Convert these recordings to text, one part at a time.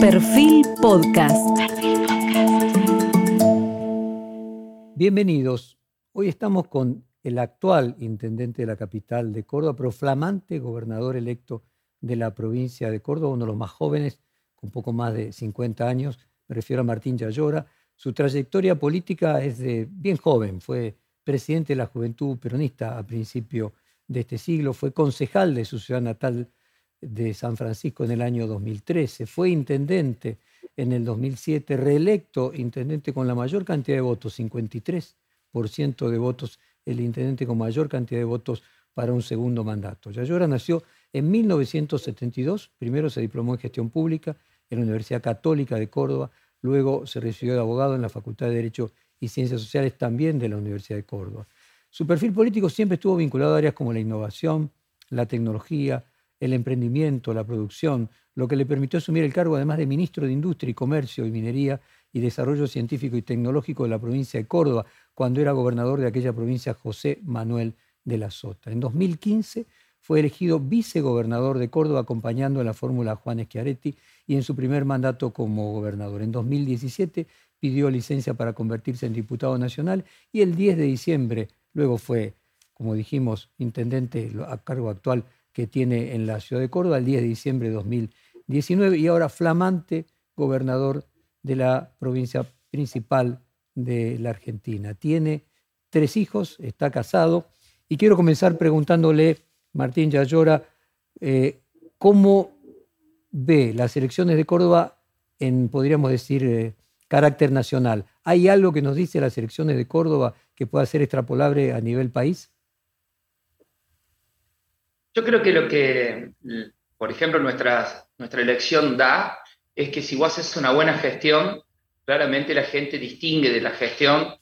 Perfil Podcast. Bienvenidos. Hoy estamos con el actual intendente de la capital de Córdoba, pero flamante gobernador electo de la provincia de Córdoba, uno de los más jóvenes, con poco más de 50 años. Me refiero a Martín Yayora. Su trayectoria política es de bien joven. Fue presidente de la Juventud Peronista a principio de este siglo, fue concejal de su ciudad natal de San Francisco en el año 2013, fue intendente en el 2007, reelecto intendente con la mayor cantidad de votos, 53% de votos, el intendente con mayor cantidad de votos para un segundo mandato. Yayora nació en 1972, primero se diplomó en gestión pública en la Universidad Católica de Córdoba, luego se recibió de abogado en la Facultad de Derecho y Ciencias Sociales también de la Universidad de Córdoba. Su perfil político siempre estuvo vinculado a áreas como la innovación, la tecnología, el emprendimiento, la producción, lo que le permitió asumir el cargo además de ministro de Industria y Comercio y Minería y Desarrollo Científico y Tecnológico de la provincia de Córdoba, cuando era gobernador de aquella provincia José Manuel de la Sota. En 2015 fue elegido vicegobernador de Córdoba acompañando en la fórmula Juan Schiaretti y en su primer mandato como gobernador. En 2017 pidió licencia para convertirse en diputado nacional y el 10 de diciembre luego fue, como dijimos, intendente a cargo actual que tiene en la ciudad de Córdoba el 10 de diciembre de 2019 y ahora flamante gobernador de la provincia principal de la Argentina. Tiene tres hijos, está casado y quiero comenzar preguntándole, Martín Yayora, eh, ¿cómo ve las elecciones de Córdoba en, podríamos decir, eh, carácter nacional? ¿Hay algo que nos dice las elecciones de Córdoba que pueda ser extrapolable a nivel país? Yo creo que lo que, por ejemplo, nuestra, nuestra elección da es que si vos haces una buena gestión, claramente la gente distingue de la gestión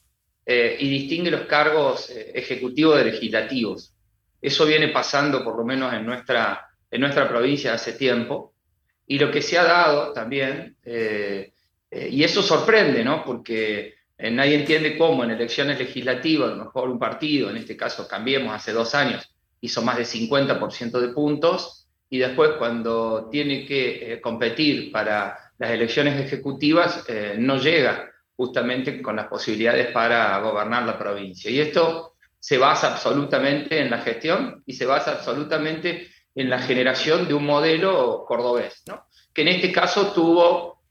eh, y distingue los cargos eh, ejecutivos de legislativos. Eso viene pasando por lo menos en nuestra, en nuestra provincia hace tiempo. Y lo que se ha dado también, eh, y eso sorprende, ¿no? Porque nadie entiende cómo en elecciones legislativas, a lo mejor un partido, en este caso Cambiemos hace dos años, hizo más de 50% de puntos y después cuando tiene que eh, competir para las elecciones ejecutivas eh, no llega justamente con las posibilidades para gobernar la provincia. Y esto se basa absolutamente en la gestión y se basa absolutamente en la generación de un modelo cordobés, ¿no? que en este caso tuvo,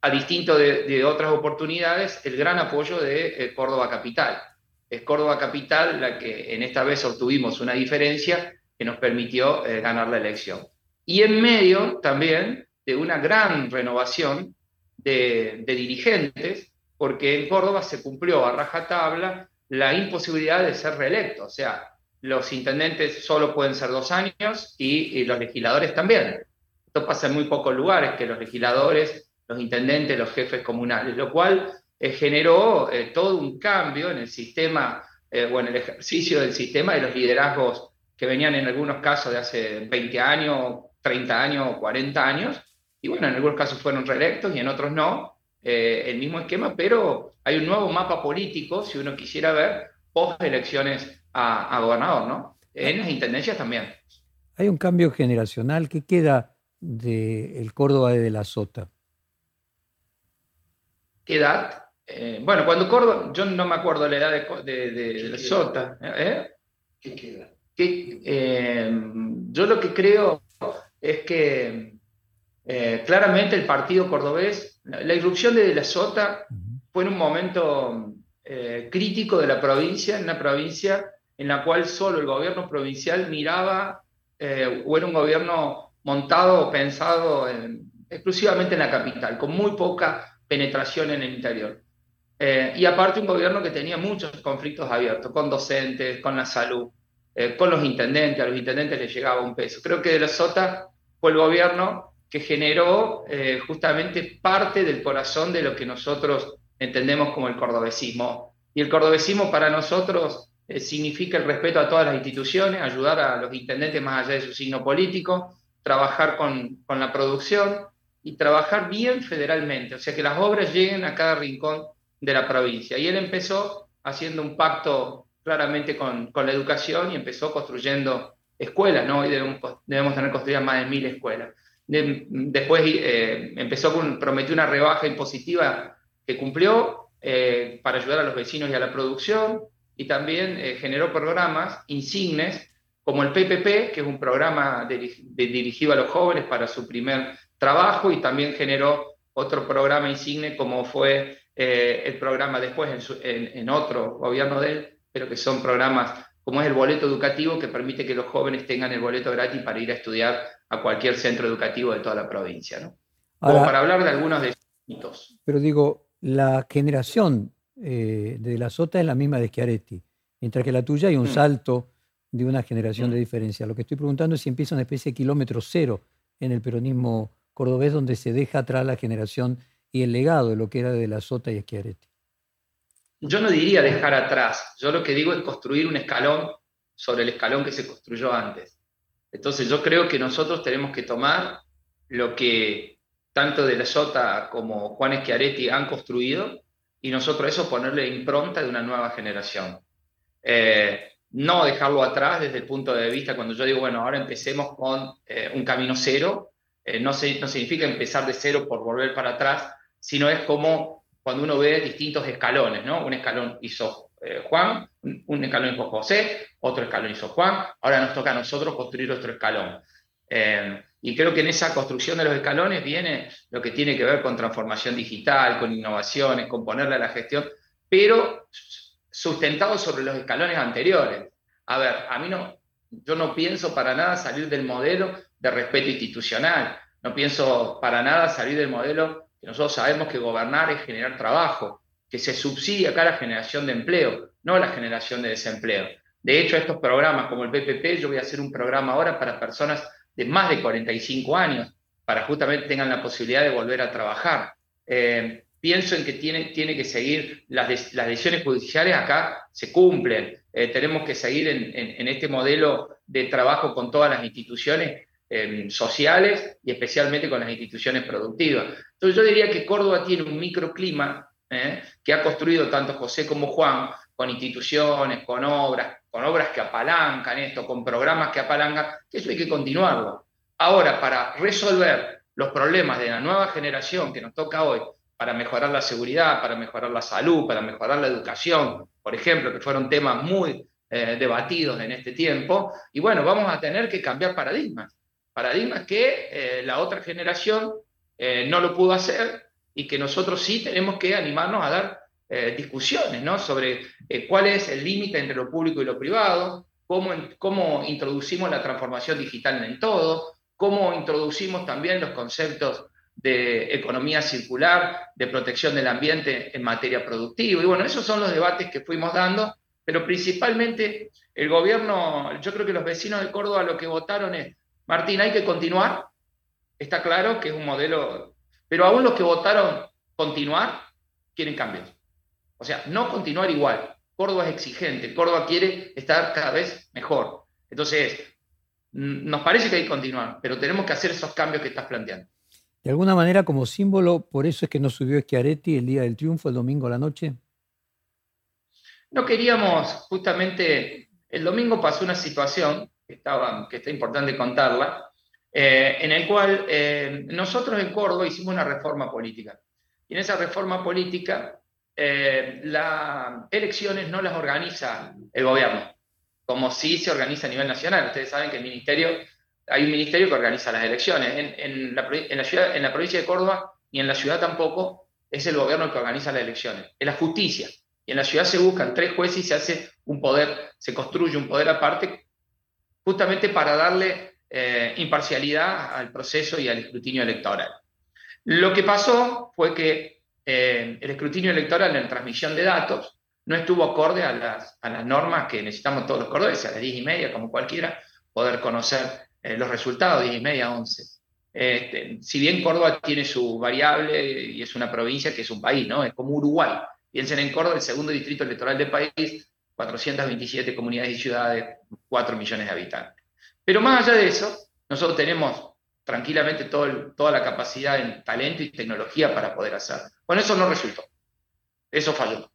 a distinto de, otras oportunidades, el gran apoyo de eh, Córdoba Capital es Córdoba Capital la que en esta vez obtuvimos una diferencia que nos permitió eh, ganar la elección. Y en medio también de una gran renovación de, dirigentes, porque en Córdoba se cumplió a rajatabla la imposibilidad de ser reelecto, o sea, los intendentes solo pueden ser dos años y, y los legisladores también. Esto pasa en muy pocos lugares, que los legisladores, los intendentes, los jefes comunales, lo cual eh, generó eh, todo un cambio en el sistema eh, o en el ejercicio del sistema de los liderazgos que venían en algunos casos de hace 20 años, 30 años, 40 años, y bueno, en algunos casos fueron reelectos y en otros no, el mismo esquema, pero hay un nuevo mapa político, si uno quisiera ver, post elecciones a, gobernador, ¿no? En las intendencias también. Hay un cambio generacional que queda del Córdoba de la Sota. ¿Qué edad? Eh, bueno, cuando Córdoba, yo no me acuerdo la edad de, de, Sota. ¿eh? ¿Qué queda? Eh, yo lo que creo es que claramente el partido cordobés, la irrupción de, la Sota fue en un momento crítico de la provincia, en una provincia en la cual solo el gobierno provincial miraba o era un gobierno montado o pensado exclusivamente en la capital, con muy poca penetración en el interior. Eh, y aparte un gobierno que tenía muchos conflictos abiertos con docentes, con la salud, eh, con los intendentes, a los intendentes les llegaba un peso. Creo que de la Sota fue el gobierno que generó eh, justamente parte del corazón de lo que nosotros entendemos como el cordobesismo. Y el cordobesismo para nosotros significa el respeto a todas las instituciones, ayudar a los intendentes más allá de su signo político, trabajar con, con la producción y trabajar bien federalmente, o sea, que las obras lleguen a cada rincón de la provincia. Y él empezó haciendo un pacto claramente con, con la educación y empezó construyendo escuelas, ¿no? Hoy debemos, debemos tener construidas más de mil escuelas. después eh, empezó con, prometió una rebaja impositiva que cumplió eh, para ayudar a los vecinos y a la producción, y también eh, generó programas insignes como el PPP, que es un programa dirigido a los jóvenes para su primer trabajo, y también generó otro programa insigne como fue el programa después en, en otro gobierno de él, pero que son programas como es el boleto educativo que permite que los jóvenes tengan el boleto gratis para ir a estudiar a cualquier centro educativo de toda la provincia. ¿no? para hablar de algunos de esos Pero digo, la generación eh, de la Sota es la misma de Schiaretti, mientras que la tuya hay un mm. salto de una generación de mm. diferencia. Lo que estoy preguntando es si empieza una especie de kilómetro cero en el peronismo cordobés, donde se deja atrás la generación y el legado de lo que era de la Sota y Schiaretti yo no diría dejar atrás, yo lo que digo es construir un escalón sobre el escalón que se construyó antes. Entonces yo creo que nosotros tenemos que tomar lo que tanto de la Sota como Juan Schiaretti han construido y nosotros eso ponerle impronta de una nueva generación. Eh, no dejarlo atrás desde el punto de vista, cuando yo digo, bueno, ahora empecemos con eh, un camino cero, eh, no, no significa empezar de cero por volver para atrás, sino es como cuando uno ve distintos escalones, ¿no? Un escalón hizo eh, Juan, un, escalón hizo José, otro escalón hizo Juan, ahora nos toca a nosotros construir otro escalón. Eh, y creo que en esa construcción de los escalones viene lo que tiene que ver con transformación digital, con innovaciones, con ponerle a la gestión, pero sustentado sobre los escalones anteriores. A ver, a mí no, yo no pienso para nada salir del modelo de respeto institucional, no pienso para nada salir del modelo nosotros sabemos que gobernar es generar trabajo, que se subsidia acá la generación de empleo, no la generación de desempleo. De hecho, estos programas como el PPP, yo voy a hacer un programa ahora para personas de más de 45 años, para justamente tengan la posibilidad de volver a trabajar. Eh, pienso en que tiene, tiene que seguir, las, las decisiones judiciales acá se cumplen. Eh, tenemos que seguir en, en, este modelo de trabajo con todas las instituciones eh, sociales y especialmente con las instituciones productivas. Entonces yo diría que Córdoba tiene un microclima ¿eh? que ha construido tanto José como Juan, con instituciones, con obras, con obras que apalancan esto, con programas que apalancan, que eso hay que continuarlo. Ahora, para resolver los problemas de la nueva generación que nos toca hoy, para mejorar la seguridad, para mejorar la salud, para mejorar la educación, por ejemplo, que fueron temas muy eh, debatidos en este tiempo, y bueno, vamos a tener que cambiar paradigmas, paradigmas que eh, la otra generación eh, no lo pudo hacer y que nosotros sí tenemos que animarnos a dar eh, discusiones ¿no? sobre cuál es el límite entre lo público y lo privado, cómo, cómo introducimos la transformación digital en todo, cómo introducimos también los conceptos de economía circular, de protección del ambiente en materia productiva. Y bueno, esos son los debates que fuimos dando, pero principalmente el gobierno, yo creo que los vecinos de Córdoba lo que votaron es, Martín, hay que continuar, está claro que es un modelo, pero aún los que votaron continuar quieren cambios. O sea, no continuar igual. Córdoba es exigente, Córdoba quiere estar cada vez mejor. Entonces, nos parece que hay que continuar, pero tenemos que hacer esos cambios que estás planteando. De alguna manera, como símbolo, por eso es que no subió Schiaretti el día del triunfo, el domingo a la noche. No queríamos, justamente, el domingo pasó una situación que, estaba, que está importante contarla, eh, en el cual eh, nosotros en Córdoba hicimos una reforma política. Y en esa reforma política, eh, las elecciones no las organiza el gobierno, como sí se organiza a nivel nacional. Ustedes saben que el ministerio, hay un ministerio que organiza las elecciones. En, la, ciudad, en la provincia de Córdoba y en la ciudad tampoco es el gobierno el que organiza las elecciones, es la justicia. Y en la ciudad se buscan tres jueces y se hace un poder, se construye un poder aparte, justamente para darle eh, imparcialidad al proceso y al escrutinio electoral. Lo que pasó fue que eh, el escrutinio electoral en transmisión de datos no estuvo acorde a las, normas que necesitamos todos los cordobeses, a las 10 y media, como cualquiera, poder conocer eh, los resultados, 10 y media, 11. Este, si bien Córdoba tiene su variable y es una provincia que es un país, ¿no? Es como Uruguay. Piensen en Córdoba, el segundo distrito electoral del país, 427 comunidades y ciudades, 4 millones de habitantes. Pero más allá de eso, nosotros tenemos tranquilamente todo toda la capacidad en talento y tecnología para poder hacer. Bueno, eso no resultó. Eso falló.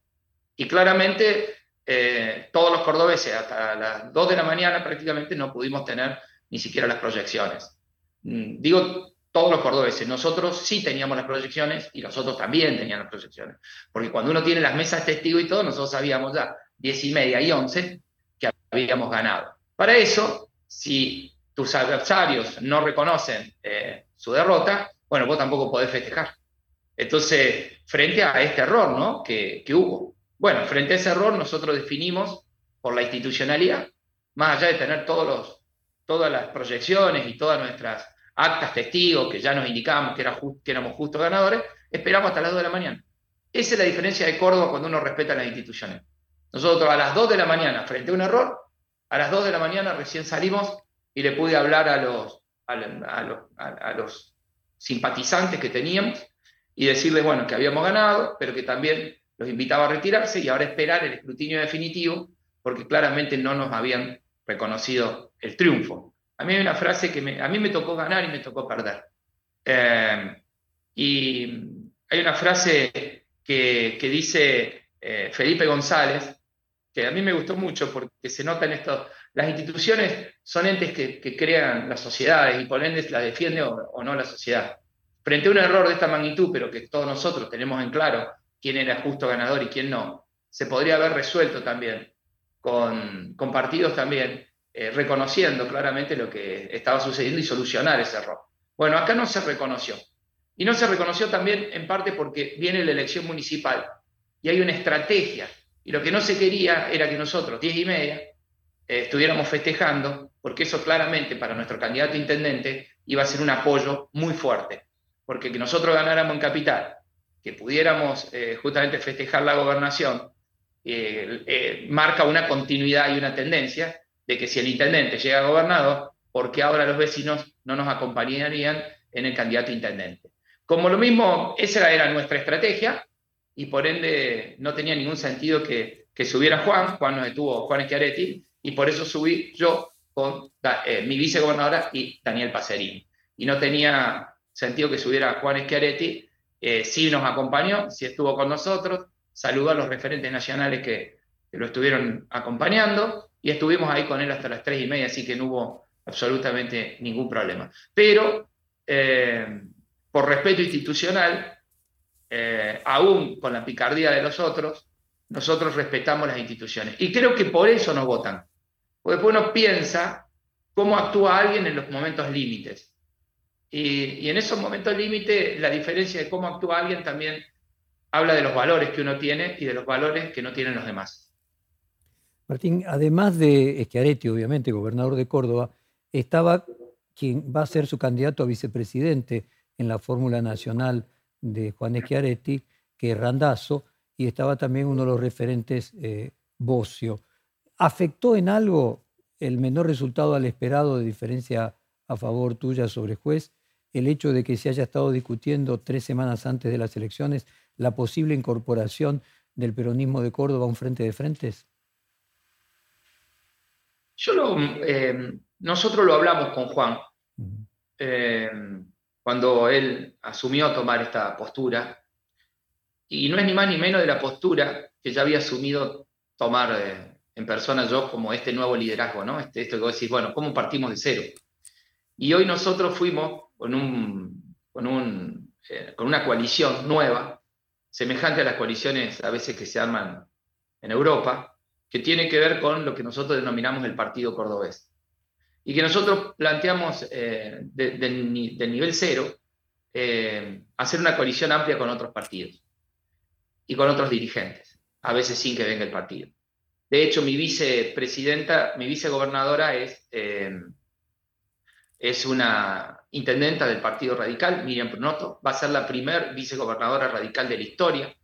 Y claramente eh, todos los cordobeses hasta las 2 de la mañana prácticamente no pudimos tener ni siquiera las proyecciones. Mm, digo todos los cordobeses. Nosotros sí teníamos las proyecciones y los otros también tenían las proyecciones. Porque cuando uno tiene las mesas testigos y todo, nosotros sabíamos ya 10 y media y 11 que habíamos ganado. Para eso, si tus adversarios no reconocen eh, su derrota, bueno, vos tampoco podés festejar. Entonces, frente a este error ¿no? que, que hubo. Bueno, frente a ese error nosotros definimos por la institucionalidad, más allá de tener todos los, todas las proyecciones y todas nuestras actas testigos que ya nos indicábamos que, era que éramos justos ganadores, esperamos hasta las 2 de la mañana. Esa es la diferencia de Córdoba cuando uno respeta las instituciones. Nosotros a las 2 de la mañana, frente a un error, a las 2 de la mañana recién salimos y le pude hablar a los, a, a los simpatizantes que teníamos y decirles, bueno, que habíamos ganado, pero que también los invitaba a retirarse y ahora esperar el escrutinio definitivo, porque claramente no nos habían reconocido el triunfo. A mí hay una frase que a mí me tocó ganar y me tocó perder. Eh, y hay una frase que, que dice eh, Felipe González, a mí me gustó mucho porque se nota en esto, las instituciones son entes que, crean las sociedades y por ende la defiende o, o, no la sociedad. Frente a un error de esta magnitud, pero que todos nosotros tenemos en claro quién era justo ganador y quién no, se podría haber resuelto también con, con partidos también eh, reconociendo claramente lo que estaba sucediendo y solucionar ese error. Bueno, acá no se reconoció. Y no se reconoció también en parte porque viene la elección municipal y hay una estrategia. Y lo que no se quería era que nosotros, diez y media, eh, estuviéramos festejando, porque eso claramente para nuestro candidato intendente iba a ser un apoyo muy fuerte. Porque que nosotros ganáramos en capital, que pudiéramos eh, justamente festejar la gobernación, eh, eh, marca una continuidad y una tendencia de que si el intendente llega a gobernador, ¿por qué ahora los vecinos no nos acompañarían en el candidato intendente? Como lo mismo, esa era nuestra estrategia y por ende no tenía ningún sentido que, que subiera Juan, Juan nos estuvo Juan Schiaretti, y por eso subí yo con mi vicegobernadora y Daniel Pacerini. Y no tenía sentido que subiera Juan Schiaretti, eh, sí nos acompañó, sí estuvo con nosotros, saludó a los referentes nacionales que, lo estuvieron acompañando y estuvimos ahí con él hasta las tres y media, así que no hubo absolutamente ningún problema. Pero eh, por respeto institucional, eh, aún con la picardía de los otros, nosotros respetamos las instituciones. Y creo que por eso nos votan. Porque después uno piensa cómo actúa alguien en los momentos límites. Y, en esos momentos límites, la diferencia de cómo actúa alguien también habla de los valores que uno tiene y de los valores que no tienen los demás. Martín, además de Schiaretti, obviamente, gobernador de Córdoba, estaba quien va a ser su candidato a vicepresidente en la fórmula nacional de Juan Schiaretti, que es Randazo, y estaba también uno de los referentes, eh, Bocio. ¿Afectó en algo el menor resultado al esperado de diferencia a favor tuya sobre juez el hecho de que se haya estado discutiendo tres semanas antes de las elecciones la posible incorporación del peronismo de Córdoba a un frente de frentes? Yo lo, eh, nosotros lo hablamos con Juan eh, cuando él asumió tomar esta postura, y no es ni más ni menos de la postura que ya había asumido tomar eh, en persona yo como este nuevo liderazgo, ¿no? Este, esto que vos decís, bueno, ¿cómo partimos de cero? Y hoy nosotros fuimos con, un, con, un, con una coalición nueva, semejante a las coaliciones a veces que se arman en Europa, que tiene que ver con lo que nosotros denominamos el Partido Cordobés. Y que nosotros planteamos eh, del nivel cero eh, hacer una coalición amplia con otros partidos y con otros dirigentes, a veces sin que venga el partido. De hecho, mi vicepresidenta, mi vicegobernadora es, eh, es una intendenta del Partido Radical, Miriam Prunoto, va a ser la primer vicegobernadora radical de la historia.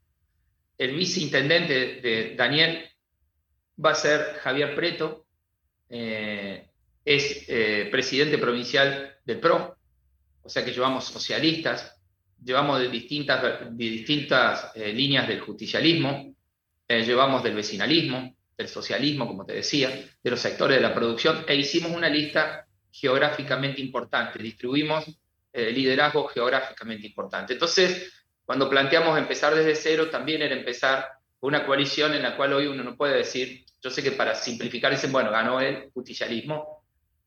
El viceintendente de Daniel va a ser Javier Preto, es eh, presidente provincial del PRO, o sea que llevamos socialistas, llevamos de distintas, distintas eh, líneas del justicialismo, llevamos del vecinalismo, del socialismo, como te decía, de los sectores de la producción, e hicimos una lista geográficamente importante, distribuimos eh, liderazgo geográficamente importante. Entonces, cuando planteamos empezar desde cero, también era empezar una coalición en la cual hoy uno no puede decir, yo sé que para simplificar dicen, bueno, ganó el justicialismo,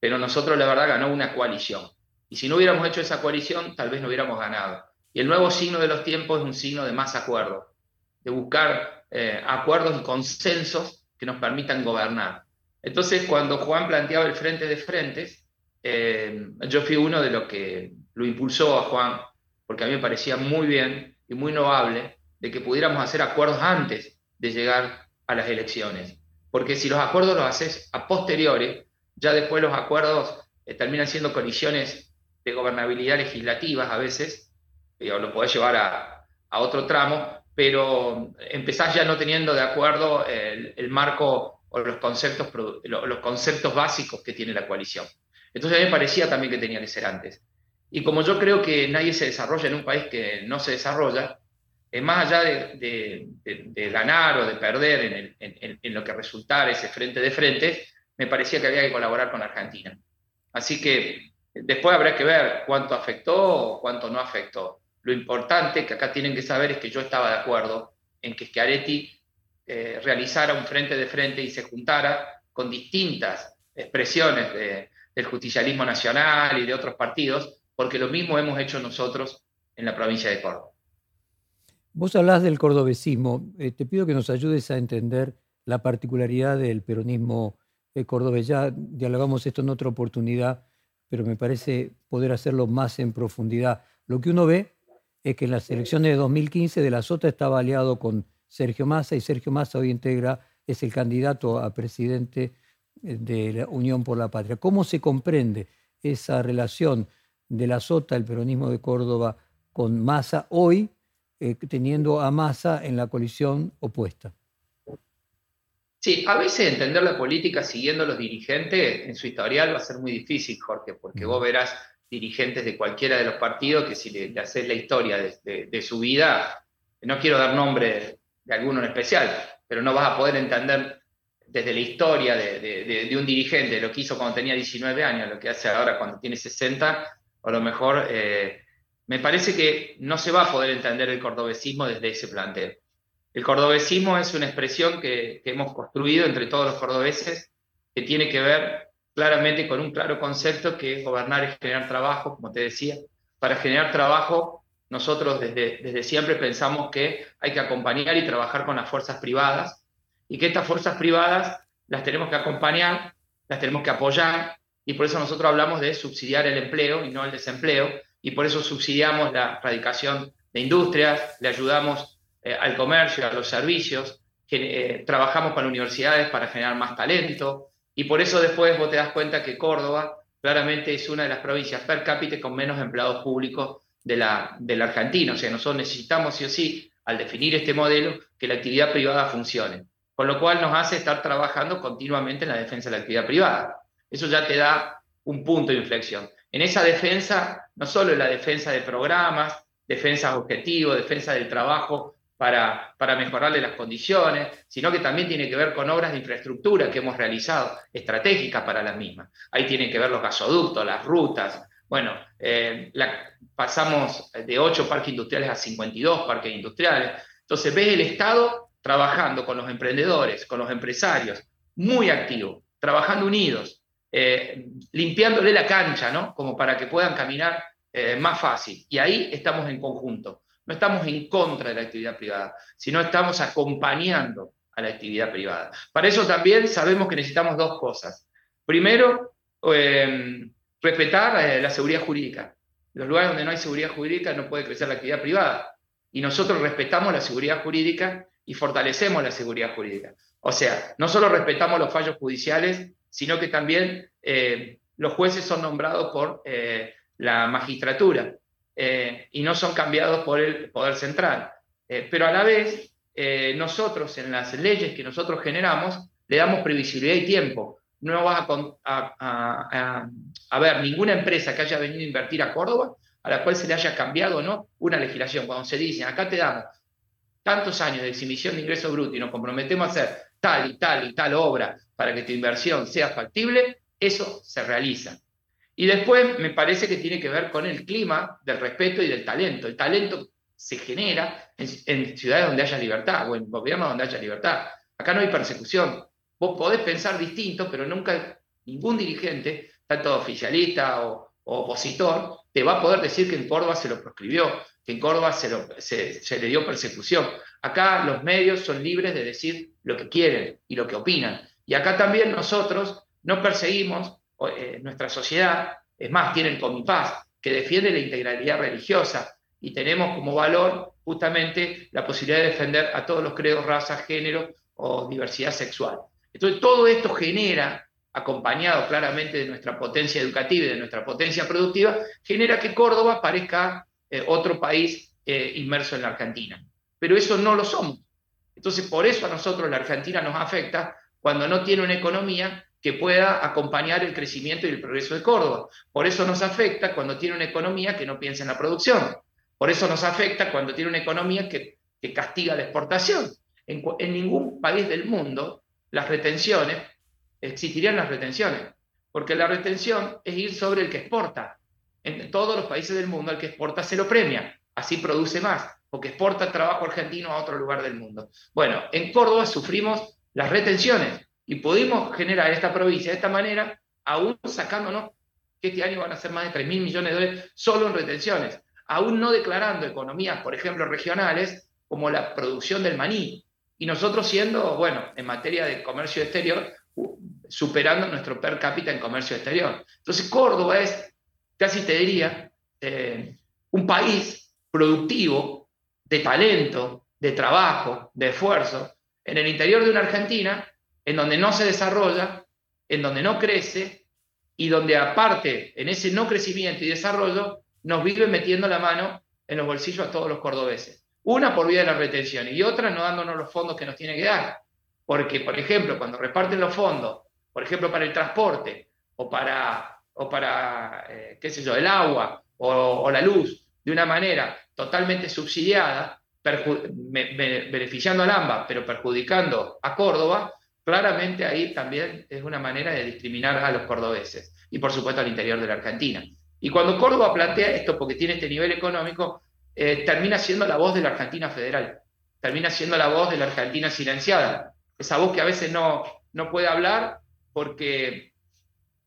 pero nosotros la verdad ganó una coalición. Y si no hubiéramos hecho esa coalición, tal vez no hubiéramos ganado. Y el nuevo signo de los tiempos es un signo de más acuerdo, de buscar eh, acuerdos y consensos que nos permitan gobernar. Entonces, cuando Juan planteaba el frente de frentes, eh, yo fui uno de los que lo impulsó a Juan, porque a mí me parecía muy bien y muy noble de que pudiéramos hacer acuerdos antes de llegar a las elecciones. Porque si los acuerdos los haces a posteriori, ya después los acuerdos eh, terminan siendo colisiones de gobernabilidad legislativas a veces, o lo podés llevar a, a, otro tramo, pero empezás ya no teniendo de acuerdo el, el marco o los conceptos, los conceptos básicos que tiene la coalición. Entonces a mí me parecía también que tenía que ser antes. Y como yo creo que nadie se desarrolla en un país que no se desarrolla, eh, más allá de, de, ganar o de perder en, en, lo que resultara ese frente de frente, me parecía que había que colaborar con Argentina. Así que después habrá que ver cuánto afectó o cuánto no afectó. Lo importante que acá tienen que saber es que yo estaba de acuerdo en que Schiaretti eh, realizara un frente de frente y se juntara con distintas expresiones del justicialismo nacional y de otros partidos, porque lo mismo hemos hecho nosotros en la provincia de Córdoba. Vos hablás del cordobesismo. Eh, te pido que nos ayudes a entender la particularidad del peronismo cordobés. Ya dialogamos esto en otra oportunidad, pero me parece poder hacerlo más en profundidad. Lo que uno ve es que en las elecciones de 2015 de la Sota estaba aliado con Sergio Massa y Sergio Massa hoy integra, es el candidato a presidente eh, de la Unión por la Patria. ¿Cómo se comprende esa relación de la Sota, el peronismo de Córdoba, con Massa hoy, eh, teniendo a Massa en la coalición opuesta? Sí, a veces entender la política siguiendo a los dirigentes en su historial va a ser muy difícil, Jorge, porque vos verás dirigentes de cualquiera de los partidos que si le, haces la historia de, su vida, no quiero dar nombre de alguno en especial, pero no vas a poder entender desde la historia de, un dirigente, lo que hizo cuando tenía 19 años, lo que hace ahora cuando tiene 60, a lo mejor eh, me parece que no se va a poder entender el cordobesismo desde ese planteo. El cordobesismo es una expresión que, hemos construido entre todos los cordobeses que tiene que ver claramente con un claro concepto que gobernar es generar trabajo, como te decía. Para generar trabajo, nosotros desde, desde siempre pensamos que hay que acompañar y trabajar con las fuerzas privadas y que estas fuerzas privadas las tenemos que acompañar, las tenemos que apoyar, y por eso nosotros hablamos de subsidiar el empleo y no el desempleo, y por eso subsidiamos la radicación de industrias, le ayudamos eh, al comercio, a los servicios, que, eh, trabajamos con universidades para generar más talento, y por eso después vos te das cuenta que Córdoba claramente es una de las provincias per cápita con menos empleados públicos de la, de la Argentina. O sea, nosotros necesitamos sí o sí, al definir este modelo, que la actividad privada funcione. Con lo cual nos hace estar trabajando continuamente en la defensa de la actividad privada. Eso ya te da un punto de inflexión. En esa defensa, no solo es la defensa de programas, defensa objetivos, defensa del trabajo para, para mejorarle las condiciones, sino que también tiene que ver con obras de infraestructura que hemos realizado, estratégicas para las mismas. Ahí tienen que ver los gasoductos, las rutas. Bueno, eh, pasamos de 8 parques industriales a 52 parques industriales. Entonces, ves el Estado trabajando con los emprendedores, con los empresarios, muy activo, trabajando unidos, eh, limpiándole la cancha, ¿no? Como para que puedan caminar eh, más fácil. Y ahí estamos en conjunto. No estamos en contra de la actividad privada, sino estamos acompañando a la actividad privada. Para eso también sabemos que necesitamos dos cosas. Primero, em, respetar eh, la seguridad jurídica. Los lugares donde no hay seguridad jurídica no puede crecer la actividad privada. Y nosotros respetamos la seguridad jurídica y fortalecemos la seguridad jurídica. O sea, no solo respetamos los fallos judiciales, sino que también eh, los jueces son nombrados por eh, la magistratura eh, y no son cambiados por el Poder Central. pero a la vez, nosotros en las leyes que nosotros generamos le damos previsibilidad y tiempo. No vas a, a, ver ninguna empresa que haya venido a invertir a Córdoba a la cual se le haya cambiado o no una legislación. Cuando se dice, acá te damos tantos años de exhibición de ingreso bruto y nos comprometemos a hacer tal y tal y tal obra para que tu inversión sea factible, eso se realiza. Y después me parece que tiene que ver con el clima del respeto y del talento. El talento se genera en, ciudades donde haya libertad o en gobiernos donde haya libertad. Acá no hay persecución. Vos podés pensar distinto, pero nunca ningún dirigente, tanto oficialista o, opositor te va a poder decir que en Córdoba se lo proscribió, que en Córdoba se, se, le dio persecución. Acá los medios son libres de decir lo que quieren y lo que opinan. Y acá también nosotros no perseguimos, eh, nuestra sociedad, es más, tiene el Comipaz, que defiende la integralidad religiosa y tenemos como valor justamente la posibilidad de defender a todos los credos, razas, género o diversidad sexual. Entonces todo esto genera acompañado claramente de nuestra potencia educativa y de nuestra potencia productiva, genera que Córdoba parezca eh, otro país eh, inmerso en la Argentina. Pero eso no lo somos. Entonces, por eso a nosotros la Argentina nos afecta cuando no tiene una economía que pueda acompañar el crecimiento y el progreso de Córdoba. Por eso nos afecta cuando tiene una economía que no piensa en la producción. Por eso nos afecta cuando tiene una economía que, castiga la exportación. en ningún país del mundo las retenciones existirían las retenciones, porque la retención es ir sobre el que exporta. En todos los países del mundo, el que exporta se lo premia, así produce más, porque exporta trabajo argentino a otro lugar del mundo. Bueno, en Córdoba sufrimos las retenciones y pudimos generar esta provincia de esta manera, aún sacándonos que este año van a ser más de 3 mil millones de dólares solo en retenciones, aún no declarando economías, por ejemplo, regionales, como la producción del maní. Y nosotros siendo, bueno, en materia de comercio exterior, superando nuestro per cápita en comercio exterior. Entonces Córdoba es, casi te diría, eh, un país productivo de talento, de trabajo, de esfuerzo, en el interior de una Argentina en donde no se desarrolla, en donde no crece y donde aparte en ese no crecimiento y desarrollo nos vive metiendo la mano en los bolsillos a todos los cordobeses. Una por vía de la retención y otra no dándonos los fondos que nos tiene que dar. Porque, por ejemplo, cuando reparten los fondos por ejemplo, para el transporte o para, o para eh, qué sé yo, el agua o, la luz de una manera totalmente subsidiada, beneficiando al AMBA, pero perjudicando a Córdoba, claramente ahí también es una manera de discriminar a los cordobeses y por supuesto al interior de la Argentina. Y cuando Córdoba plantea esto, porque tiene este nivel económico, eh, termina siendo la voz de la Argentina federal, termina siendo la voz de la Argentina silenciada, esa voz que a veces no, no puede hablar porque,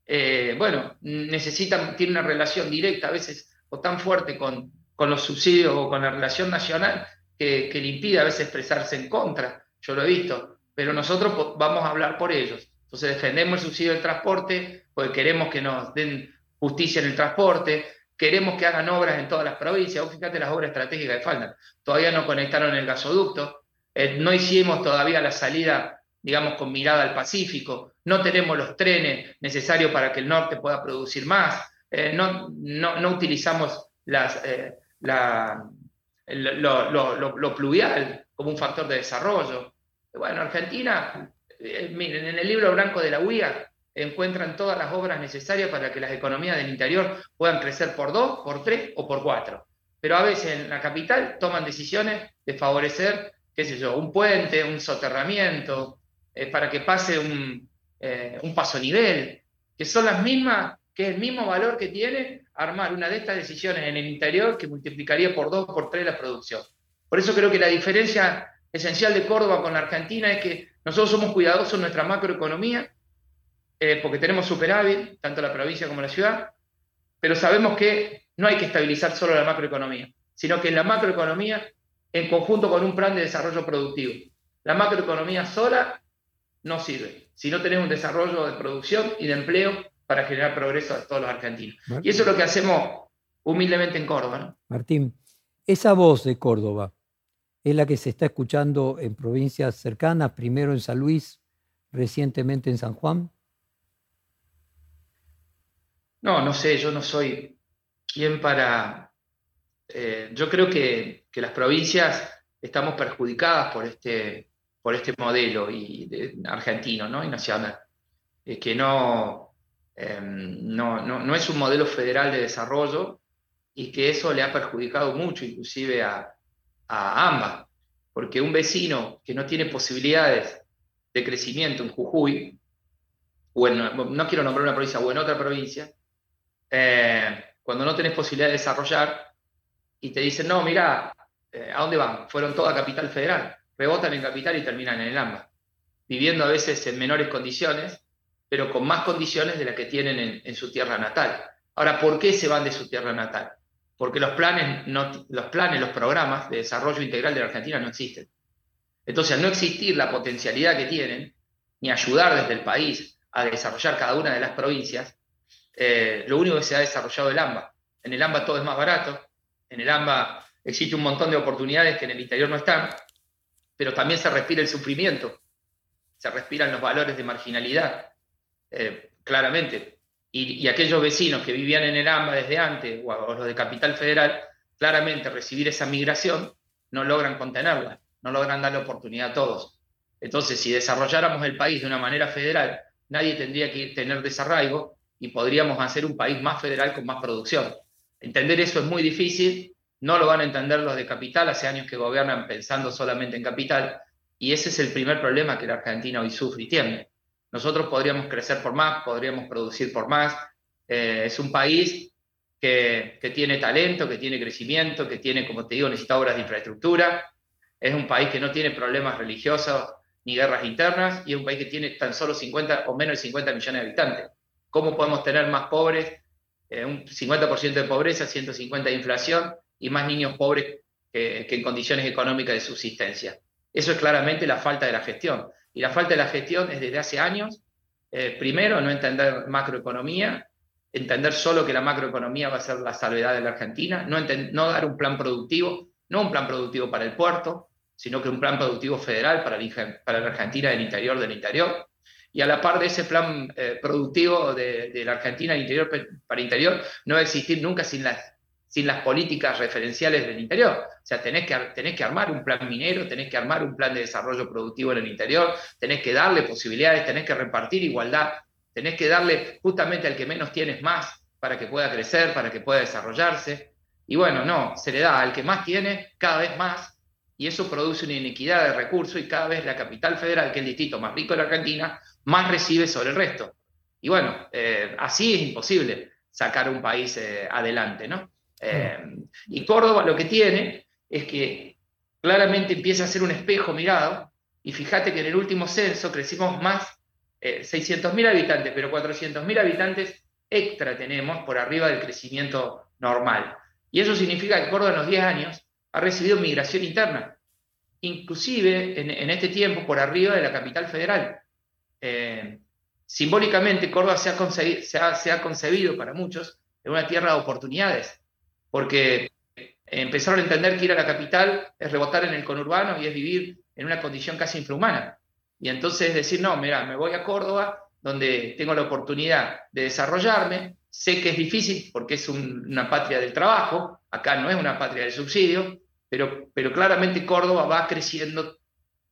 eh, bueno, necesitan, tiene una relación directa a veces o tan fuerte con, los subsidios o con la relación nacional que, le impide a veces expresarse en contra. Yo lo he visto, pero nosotros vamos a hablar por ellos. Entonces defendemos el subsidio del transporte porque queremos que nos den justicia en el transporte, queremos que hagan obras en todas las provincias. Vos fíjate las obras estratégicas de faltan. Todavía no conectaron el gasoducto, eh, no hicimos todavía la salida digamos, con mirada al Pacífico, no tenemos los trenes necesarios para que el norte pueda producir más, eh, no, no, utilizamos las, eh, lo, pluvial como un factor de desarrollo. Bueno, Argentina, eh, miren, en el libro blanco de la UIA encuentran todas las obras necesarias para que las economías del interior puedan crecer por dos, por tres o por cuatro. Pero a veces en la capital toman decisiones de favorecer, qué sé yo, un puente, un soterramiento, eh, para que pase un, eh, un paso nivel, que son las mismas, que es el mismo valor que tiene armar una de estas decisiones en el interior que multiplicaría por dos, por tres la producción. Por eso creo que la diferencia esencial de Córdoba con la Argentina es que nosotros somos cuidadosos en nuestra macroeconomía, eh, porque tenemos superávit, tanto la provincia como la ciudad, pero sabemos que no hay que estabilizar solo la macroeconomía, sino que en la macroeconomía, en conjunto con un plan de desarrollo productivo. La macroeconomía sola no sirve si no tenemos un desarrollo de producción y de empleo para generar progreso a todos los argentinos. Y eso es lo que hacemos humildemente en Córdoba. Martín, esa voz de Córdoba es la que se está escuchando en provincias cercanas, primero en San Luis, recientemente en San Juan. No, no sé, yo no soy quien para... Eh, yo creo que, que las provincias estamos perjudicadas por este por este modelo y argentino ¿no? y nacional, eh, que no, em, no, no, es un modelo federal de desarrollo y que eso le ha perjudicado mucho inclusive a, a ambas, porque un vecino que no tiene posibilidades de crecimiento en Jujuy, o no quiero nombrar una provincia, o en otra provincia, eh, cuando no tenés posibilidad de desarrollar y te dicen, no, mira, eh, ¿a dónde van? Fueron toda capital federal rebotan en capital y terminan en el AMBA, viviendo a veces en menores condiciones, pero con más condiciones de las que tienen en, su tierra natal. Ahora, ¿por qué se van de su tierra natal? Porque los planes, los planes, los programas de desarrollo integral de la Argentina no existen. Entonces, al no existir la potencialidad que tienen, ni ayudar desde el país a desarrollar cada una de las provincias, eh, lo único que se ha desarrollado es el AMBA. En el AMBA todo es más barato, en el AMBA existe un montón de oportunidades que en el interior no están, pero también se respira el sufrimiento, se respiran los valores de marginalidad, eh, claramente. Y, aquellos vecinos que vivían en el AMBA desde antes, o, los de Capital Federal, claramente recibir esa migración no logran contenerla, no logran darle oportunidad a todos. Entonces, si desarrolláramos el país de una manera federal, nadie tendría que tener desarraigo y podríamos hacer un país más federal con más producción. Entender eso es muy difícil, no lo van a entender los de capital, hace años que gobiernan pensando solamente en capital, y ese es el primer problema que la Argentina hoy sufre y tiene. Nosotros podríamos crecer por más, podríamos producir por más. Eh, es un país que, que, tiene talento, que tiene crecimiento, que tiene, como te digo, necesita obras de infraestructura. Es un país que no tiene problemas religiosos ni guerras internas y es un país que tiene tan solo 50 o menos de 50 millones de habitantes. ¿Cómo podemos tener más pobres? Eh, un 50% de pobreza, 150 de inflación y más niños pobres que, en condiciones económicas de subsistencia. Eso es claramente la falta de la gestión. Y la falta de la gestión es desde hace años, eh, primero, no entender macroeconomía, entender solo que la macroeconomía va a ser la salvedad de la Argentina, no, no dar un plan productivo, no un plan productivo para el puerto, sino que un plan productivo federal para, para la Argentina del interior del interior. Y a la par de ese plan eh, productivo de, de, la Argentina del interior para interior, no va a existir nunca sin las sin las políticas referenciales del interior. O sea, tenés que, tenés que armar un plan minero, tenés que armar un plan de desarrollo productivo en el interior, tenés que darle posibilidades, tenés que repartir igualdad, tenés que darle justamente al que menos tienes más para que pueda crecer, para que pueda desarrollarse. Y bueno, no, se le da al que más tiene cada vez más y eso produce una inequidad de recursos y cada vez la capital federal, que es el distrito más rico de la Argentina, más recibe sobre el resto. Y bueno, eh, así es imposible sacar un país eh, adelante, ¿no? Eh, y Córdoba lo que tiene es que claramente empieza a ser un espejo mirado, y fíjate que en el último censo crecimos más, eh, 600.000 habitantes, pero 400.000 habitantes extra tenemos por arriba del crecimiento normal. Y eso significa que Córdoba en los 10 años ha recibido migración interna, inclusive en, este tiempo por arriba de la capital federal. Eh, simbólicamente, Córdoba se ha, se ha concebido para muchos en una tierra de oportunidades porque empezaron a entender que ir a la capital es rebotar en el conurbano y es vivir en una condición casi infrahumana. Y entonces decir, no, mira, me voy a Córdoba, donde tengo la oportunidad de desarrollarme, sé que es difícil porque es una patria del trabajo, acá no es una patria del subsidio, pero, pero claramente Córdoba va creciendo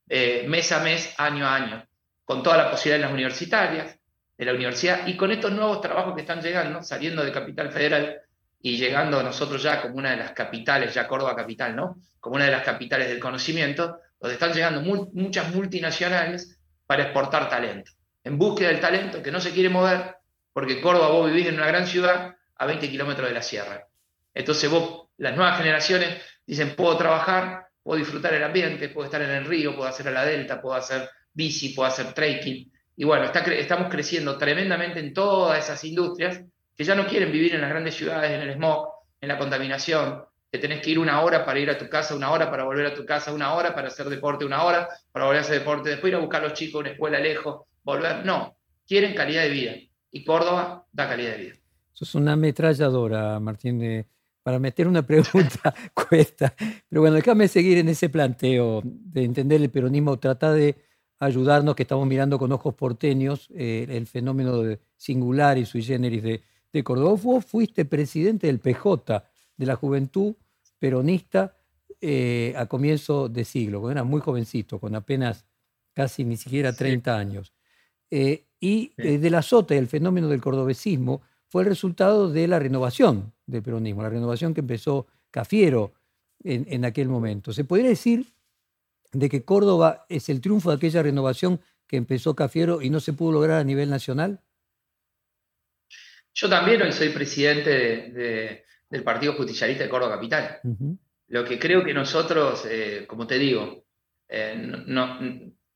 eh, mes a mes, año a año, con toda la posibilidad de las universitarias, de la universidad, y con estos nuevos trabajos que están llegando, saliendo de Capital Federal, y llegando a nosotros ya como una de las capitales, ya Córdoba capital, ¿no? Como una de las capitales del conocimiento, donde están llegando muchas multinacionales para exportar talento, en búsqueda del talento que no se quiere mover, porque Córdoba vos vivís en una gran ciudad a 20 kilómetros de la sierra. Entonces vos, las nuevas generaciones dicen, puedo trabajar, puedo disfrutar el ambiente, puedo estar en el río, puedo hacer a la delta, puedo hacer bici, puedo hacer trekking. Y bueno, estamos creciendo tremendamente en todas esas industrias que ya no quieren vivir en las grandes ciudades, en el smog, en la contaminación, que tenés que ir una hora para ir a tu casa, una hora para volver a tu casa, una hora para hacer deporte, una hora para volver a hacer deporte, después ir a buscar a los chicos a una escuela lejos, volver. No, quieren calidad de vida. Y Córdoba da calidad de vida. Eso es una ametralladora, Martín. para meter una pregunta cuesta. Pero bueno, déjame seguir en ese planteo de entender el peronismo. Trata de ayudarnos, que estamos mirando con ojos porteños eh, el fenómeno de singular y sui generis de, de Córdoba. Vos fuiste presidente del PJ, de la Juventud Peronista, eh, a comienzo de siglo, cuando era muy jovencito, con apenas casi ni siquiera 30 años. Eh, y eh, de la sota el fenómeno del cordobesismo fue el resultado de la renovación del peronismo, la renovación que empezó Cafiero en, en aquel momento. ¿Se podría decir de que Córdoba es el triunfo de aquella renovación que empezó Cafiero y no se pudo lograr a nivel nacional? Yo también hoy soy presidente del Partido Justicialista de Córdoba Capital. Lo que creo que nosotros, eh, como te digo, eh, no,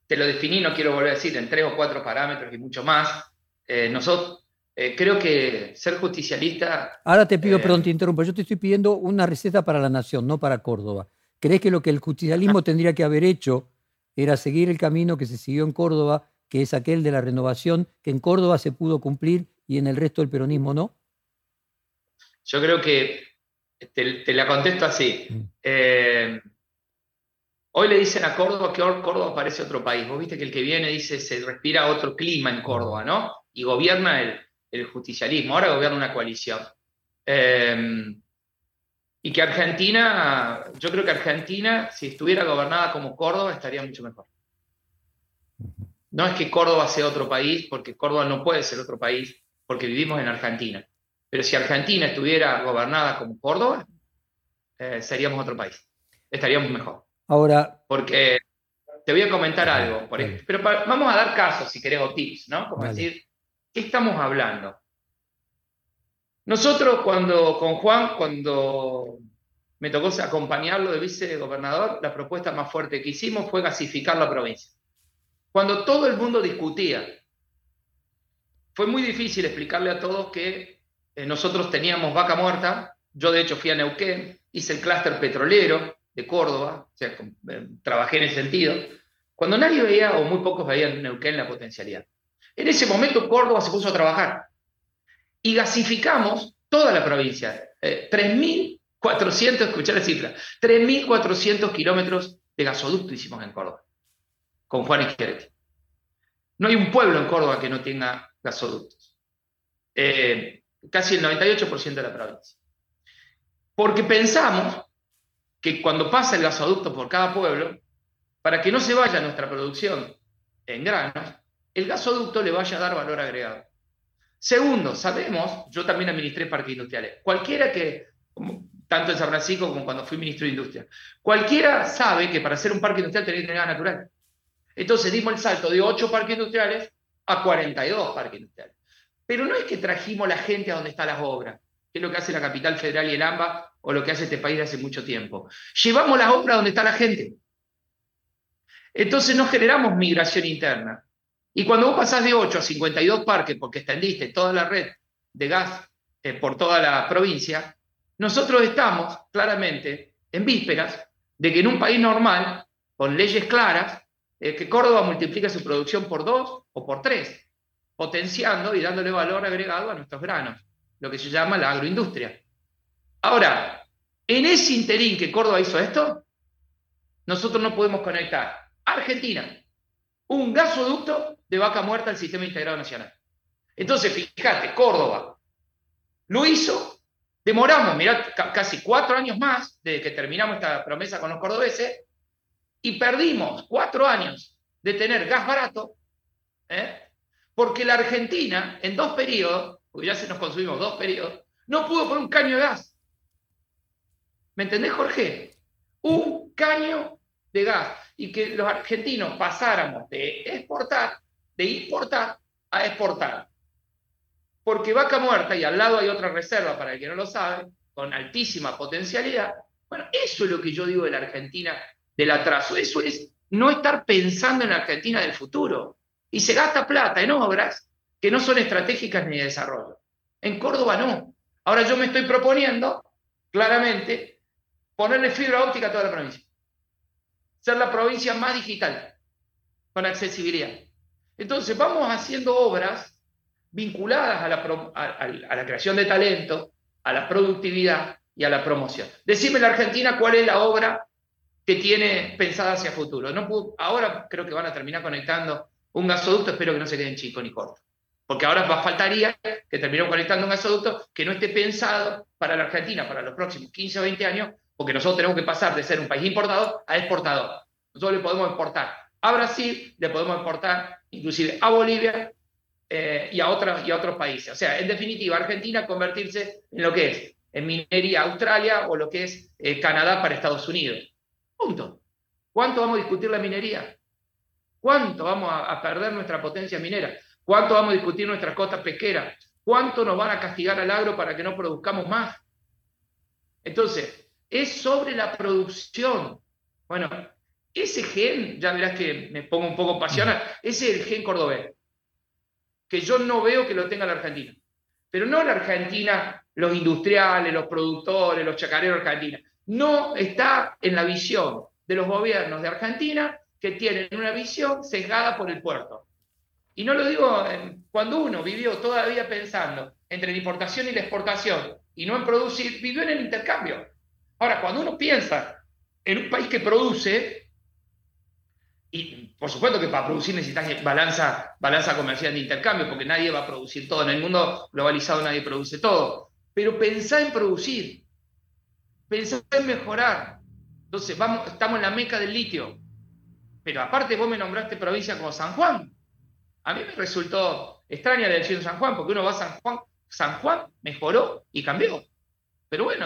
te lo definí, no quiero volver a decir, en tres o cuatro parámetros y mucho más. Eh, nosotros, eh, creo que ser justicialista... Ahora te pido, perdón, te interrumpo, yo te estoy pidiendo una receta para la nación, no para Córdoba. ¿Crees que lo que el justicialismo tendría que haber hecho era seguir el camino que se siguió en Córdoba, que es aquel de la renovación, que en Córdoba se pudo cumplir y en el resto del peronismo no? Yo creo que te, la contesto así. Mm. Eh, hoy le dicen a Córdoba que Córdoba parece otro país. Vos viste que el que viene dice se respira otro clima en Córdoba, ¿no? Y gobierna el, justicialismo. Ahora gobierna una coalición. Eh, y que Argentina, yo creo que Argentina, si estuviera gobernada como Córdoba, estaría mucho mejor. No es que Córdoba sea otro país, porque Córdoba no puede ser otro país, porque vivimos en Argentina. Pero si Argentina estuviera gobernada como Córdoba, eh, seríamos otro país. Estaríamos mejor. Ahora. Porque te voy a comentar algo. pero vamos a dar casos, si querés, o tips, ¿no? Como decir, ¿qué estamos hablando? Nosotros, cuando, con Juan, cuando me tocó acompañarlo de vicegobernador, la propuesta más fuerte que hicimos fue gasificar la provincia. Cuando todo el mundo discutía, fue muy difícil explicarle a todos que eh, nosotros teníamos vaca muerta, yo de hecho fui a Neuquén, hice el clúster petrolero de Córdoba, o sea, eh, trabajé en ese sentido, cuando nadie veía o muy pocos veían Neuquén la potencialidad. En ese momento Córdoba se puso a trabajar y gasificamos toda la provincia, 3.400, eh, escuchar la cifra, 3.400 kilómetros de gasoducto hicimos en Córdoba, con Juan Izquierdi. No hay un pueblo en Córdoba que no tenga gasoductos casi el 98% de la provincia. Porque pensamos que cuando pasa el gasoducto por cada pueblo, para que no se vaya nuestra producción en granos, el gasoducto le vaya a dar valor agregado. Segundo, sabemos, yo también administré parques industriales, cualquiera que, tanto en San Francisco como cuando fui ministro de Industria, cualquiera sabe que para hacer un parque industrial tiene que tener gas natural. Entonces dimos el salto de 8 parques industriales a 42 parques. Pero no es que trajimos la gente a donde están las obras, que es lo que hace la capital federal y el AMBA o lo que hace este país hace mucho tiempo. Llevamos las obras donde está la gente. Entonces no generamos migración interna. Y cuando vos pasás de 8 a 52 parques, porque extendiste toda la red de gas eh, por toda la provincia, nosotros estamos claramente en vísperas de que en un país normal, con leyes claras, eh, que Córdoba multiplique su producción por dos o por tres potenciando y dándole valor agregado a nuestros granos, lo que se llama la agroindustria. Ahora, en ese interín que Córdoba hizo esto, nosotros no podemos conectar Argentina, un gasoducto de vaca muerta al sistema integrado nacional. Entonces, fíjate, Córdoba lo hizo, demoramos, mirá, casi cuatro años más desde que terminamos esta promesa con los cordobeses, y perdimos cuatro años de tener gas barato, ¿eh? Porque la Argentina, en dos periodos, porque ya se nos consumimos dos periodos, no pudo poner un caño de gas. ¿Me entendés, Jorge? Un caño de gas. Y que los argentinos pasáramos de exportar, de importar a exportar. Porque vaca muerta, y al lado hay otra reserva, para el que no lo sabe, con altísima potencialidad. Bueno, eso es lo que yo digo de la Argentina del atraso. Eso es no estar pensando en la Argentina del futuro y se gasta plata en obras que no son estratégicas ni de desarrollo. En Córdoba no. Ahora yo me estoy proponiendo, claramente, ponerle fibra óptica a toda la provincia. Ser la provincia más digital, con accesibilidad. Entonces vamos haciendo obras vinculadas a la, a la creación de talento, a la productividad y a la promoción. Decime en la Argentina cuál es la obra que tiene pensada hacia futuro. Ahora creo que van a terminar conectando un gasoducto espero que no se quede en chico ni corto. Porque ahora va, faltaría que terminemos conectando un gasoducto que no esté pensado para la Argentina para los próximos 15 o 20 años, porque nosotros tenemos que pasar de ser un país importador a exportador. Nosotros le podemos exportar a Brasil, le podemos exportar inclusive a Bolivia eh, y, a otros, y otros países. O sea, en definitiva, Argentina convertirse en lo que es en minería Australia o lo que es eh, Canadá para Estados Unidos. Punto. ¿Cuánto vamos a discutir la minería? ¿Cuánto vamos a, perder nuestra potencia minera? ¿Cuánto vamos a discutir nuestras costas pesqueras? ¿Cuánto nos van a castigar al agro para que no produzcamos más? Entonces, es sobre la producción. Bueno, ese gen, ya verás que me pongo un poco pasional, ese es el gen cordobés, que yo no veo que lo tenga la Argentina. pero no la Argentina, los industriales, los productores, los chacareros argentinos. No está en la visión de los gobiernos de Argentina que tienen una visión sesgada por el puerto. Y no lo digo cuando uno vivió todavía pensando entre la importación y la exportación y no en producir, vivió en el intercambio. Ahora, cuando uno piensa en un país que produce, y por supuesto que para producir necesitas balanza, balanza comercial de intercambio, porque nadie va a producir todo. En el mundo globalizado nadie produce todo. Pero pensá en producir, pensá en mejorar. Entonces, vamos, estamos en la meca del litio. Pero aparte vos me nombraste provincia como San Juan. A mí me resultó extraña la elección de San Juan, porque uno va a San Juan, San Juan mejoró y cambió. Pero bueno,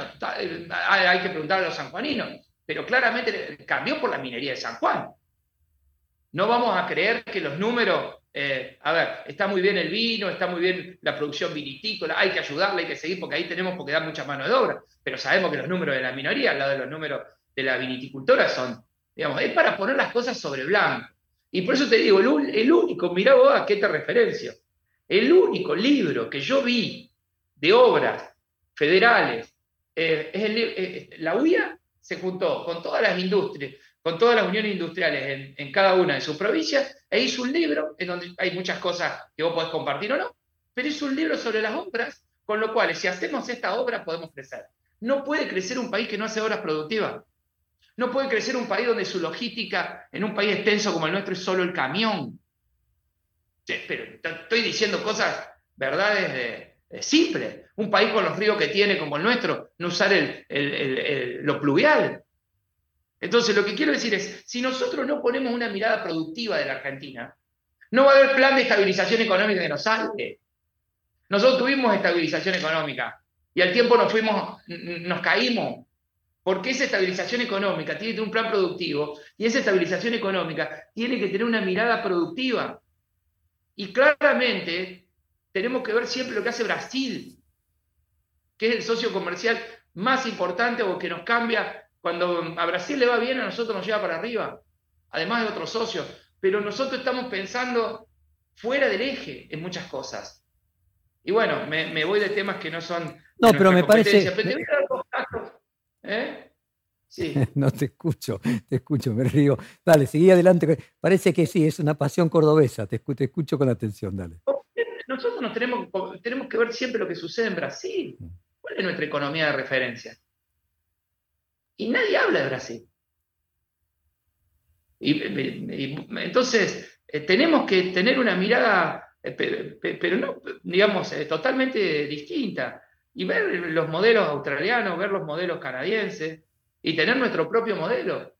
hay que preguntarle a los sanjuaninos. Pero claramente cambió por la minería de San Juan. No vamos a creer que los números, eh, a ver, está muy bien el vino, está muy bien la producción vinitícola, hay que ayudarle, hay que seguir, porque ahí tenemos porque dar mucha mano de obra. Pero sabemos que los números de la minoría, al lado de los números de la viniticultora, son, digamos, es para poner las cosas sobre blanco. Y por eso te digo, el, único, mirá vos a qué te referencio, el único libro que yo vi de obras federales, eh, es eh, la UIA se juntó con todas las industrias, con todas las uniones industriales en, cada una de sus provincias, e hizo un libro en donde hay muchas cosas que vos podés compartir o no, pero hizo un libro sobre las obras, con lo cual, si hacemos esta obra, podemos crecer. No puede crecer un país que no hace obras productivas. No puede crecer un país donde su logística en un país extenso como el nuestro es solo el camión. Pero estoy diciendo cosas, verdades simples. Un país con los ríos que tiene como el nuestro, no usar lo pluvial. Entonces, lo que quiero decir es, si nosotros no ponemos una mirada productiva de la Argentina, no va a haber plan de estabilización económica que nos salve. Nosotros tuvimos estabilización económica y al tiempo nos fuimos, nos caímos, porque esa estabilización económica tiene que tener un plan productivo y esa estabilización económica tiene que tener una mirada productiva. Y claramente tenemos que ver siempre lo que hace Brasil, que es el socio comercial más importante o que nos cambia. Cuando a Brasil le va bien, a nosotros nos lleva para arriba, además de otros socios. Pero nosotros estamos pensando fuera del eje en muchas cosas. Y bueno, me, voy de temas que no son... No, pero me parece... ¿Eh? Sí. no te escucho, te escucho, me río. Dale, seguí adelante. Parece que sí, es una pasión cordobesa. Te, te escucho con atención, dale. Nosotros nos tenemos, tenemos que ver siempre lo que sucede en Brasil. Mm. ¿Cuál es nuestra economía de referencia? Y nadie habla de Brasil. Y, entonces, eh, tenemos que tener una mirada, eh, pero no, digamos, totalmente distinta y ver los modelos australianos, ver los modelos canadienses y tener nuestro propio modelo.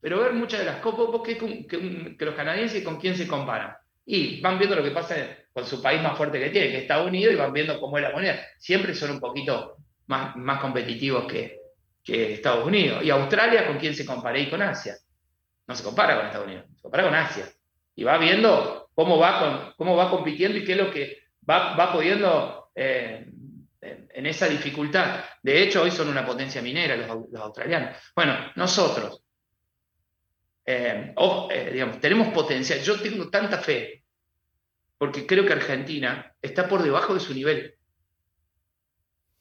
Pero ver muchas de las cosas, que, que, los canadienses con quién se comparan. Y van viendo lo que pasa con su país más fuerte que tiene, que es Estados Unidos, y van viendo cómo es la moneda. Siempre son un poquito más, más competitivos que, que Estados Unidos. Y Australia, ¿con quién se compara? Y con Asia. No se compara con Estados Unidos, se compara con Asia. Y va viendo cómo va, cómo va compitiendo y qué es lo que va, va pudiendo eh, en esa dificultad. De hecho, hoy son una potencia minera los, australianos. Bueno, nosotros, eh, eh, digamos, tenemos potencia. Yo tengo tanta fe, porque creo que Argentina está por debajo de su nivel.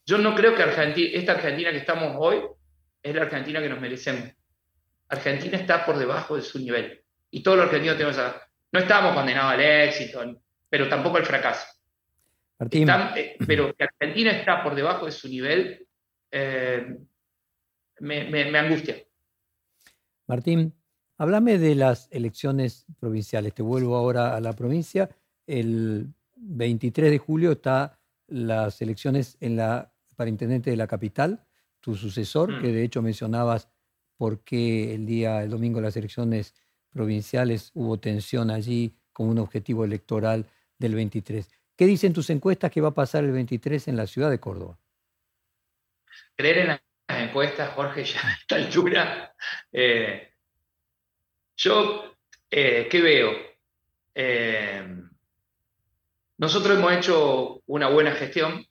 Yo no creo que Argentina, esta Argentina que estamos hoy es la Argentina que nos merecemos. Argentina está por debajo de su nivel. Y todos los argentinos tenemos No estamos condenados al éxito, pero tampoco al fracaso. Eh, pero que Argentina está por debajo de su nivel, eh, me, angustia. Martín, háblame de las elecciones provinciales. Te vuelvo ahora a la provincia. El 23 de julio está las elecciones en la, para intendente de la capital, tu sucesor, mm. que de hecho mencionabas por qué el día, el domingo, las elecciones provinciales hubo tensión allí como un objetivo electoral del 23. ¿Qué dicen tus encuestas que va a pasar el 23 en la ciudad de Córdoba? Creer en las encuestas, Jorge, ya a esta altura. Eh, yo, eh, ¿qué veo? Eh, nosotros hemos hecho una buena gestión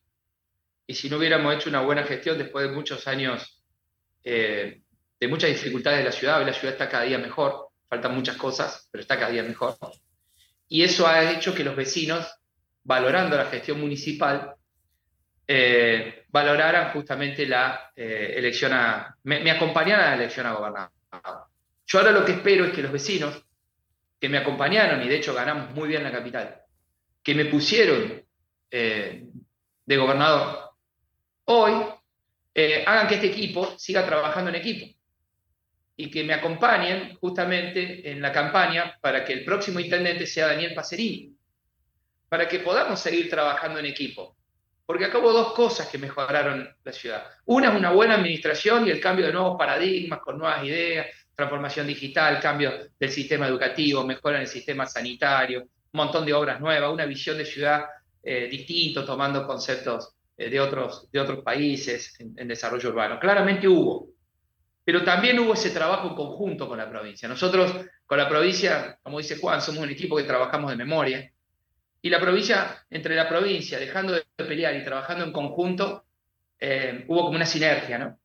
y si no hubiéramos hecho una buena gestión después de muchos años de muchas dificultades de la ciudad, la ciudad está cada día mejor, faltan muchas cosas, pero está cada día mejor. Y eso ha hecho que los vecinos valorando la gestión municipal, eh, valoraran justamente la eh, elección a, me, acompañaran a la elección a gobernador. Yo ahora lo que espero es que los vecinos que me acompañaron, y de hecho ganamos muy bien la capital, que me pusieron eh, de gobernador, hoy hagan que este equipo siga trabajando en equipo y que me acompañen justamente en la campaña para que el próximo intendente sea Daniel Pacerini, para que podamos seguir trabajando en equipo porque acabo dos cosas que mejoraron la ciudad. Una es una buena administración y el cambio de nuevos paradigmas con nuevas ideas, transformación digital, cambio del sistema educativo, mejora en el sistema sanitario, un montón de obras nuevas, una visión de ciudad eh, distinto, tomando conceptos eh, de, otros, de otros países en, desarrollo urbano. Claramente hubo, pero también hubo ese trabajo conjunto con la provincia. Nosotros con la provincia, como dice Juan, somos un equipo que trabajamos de memoria, y la provincia, entre la provincia, dejando de pelear y trabajando en conjunto, eh, hubo como una sinergia, ¿no?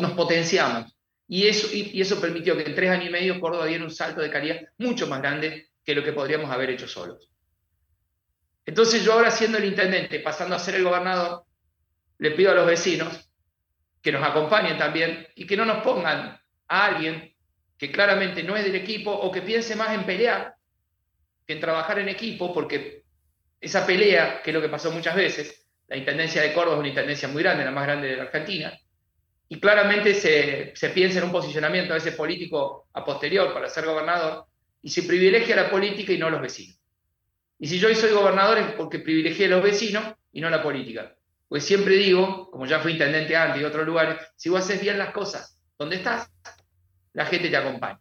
nos potenciamos. Y eso, y, eso permitió que en tres años y medio Córdoba diera un salto de calidad mucho más grande que lo que podríamos haber hecho solos. Entonces yo ahora siendo el intendente, pasando a ser el gobernador, le pido a los vecinos que nos acompañen también y que no nos pongan a alguien que claramente no es del equipo o que piense más en pelear que en trabajar en equipo, porque esa pelea, que es lo que pasó muchas veces, la Intendencia de Córdoba es una intendencia muy grande, la más grande de la Argentina, y claramente se, piensa en un posicionamiento a veces político a posterior para ser gobernador, y se privilegia la política y no los vecinos. Y si yo hoy soy gobernador es porque privilegié a los vecinos y no la política. Pues siempre digo, como ya fui intendente antes y otros lugares, si vos haces bien las cosas donde estás, la gente te acompaña.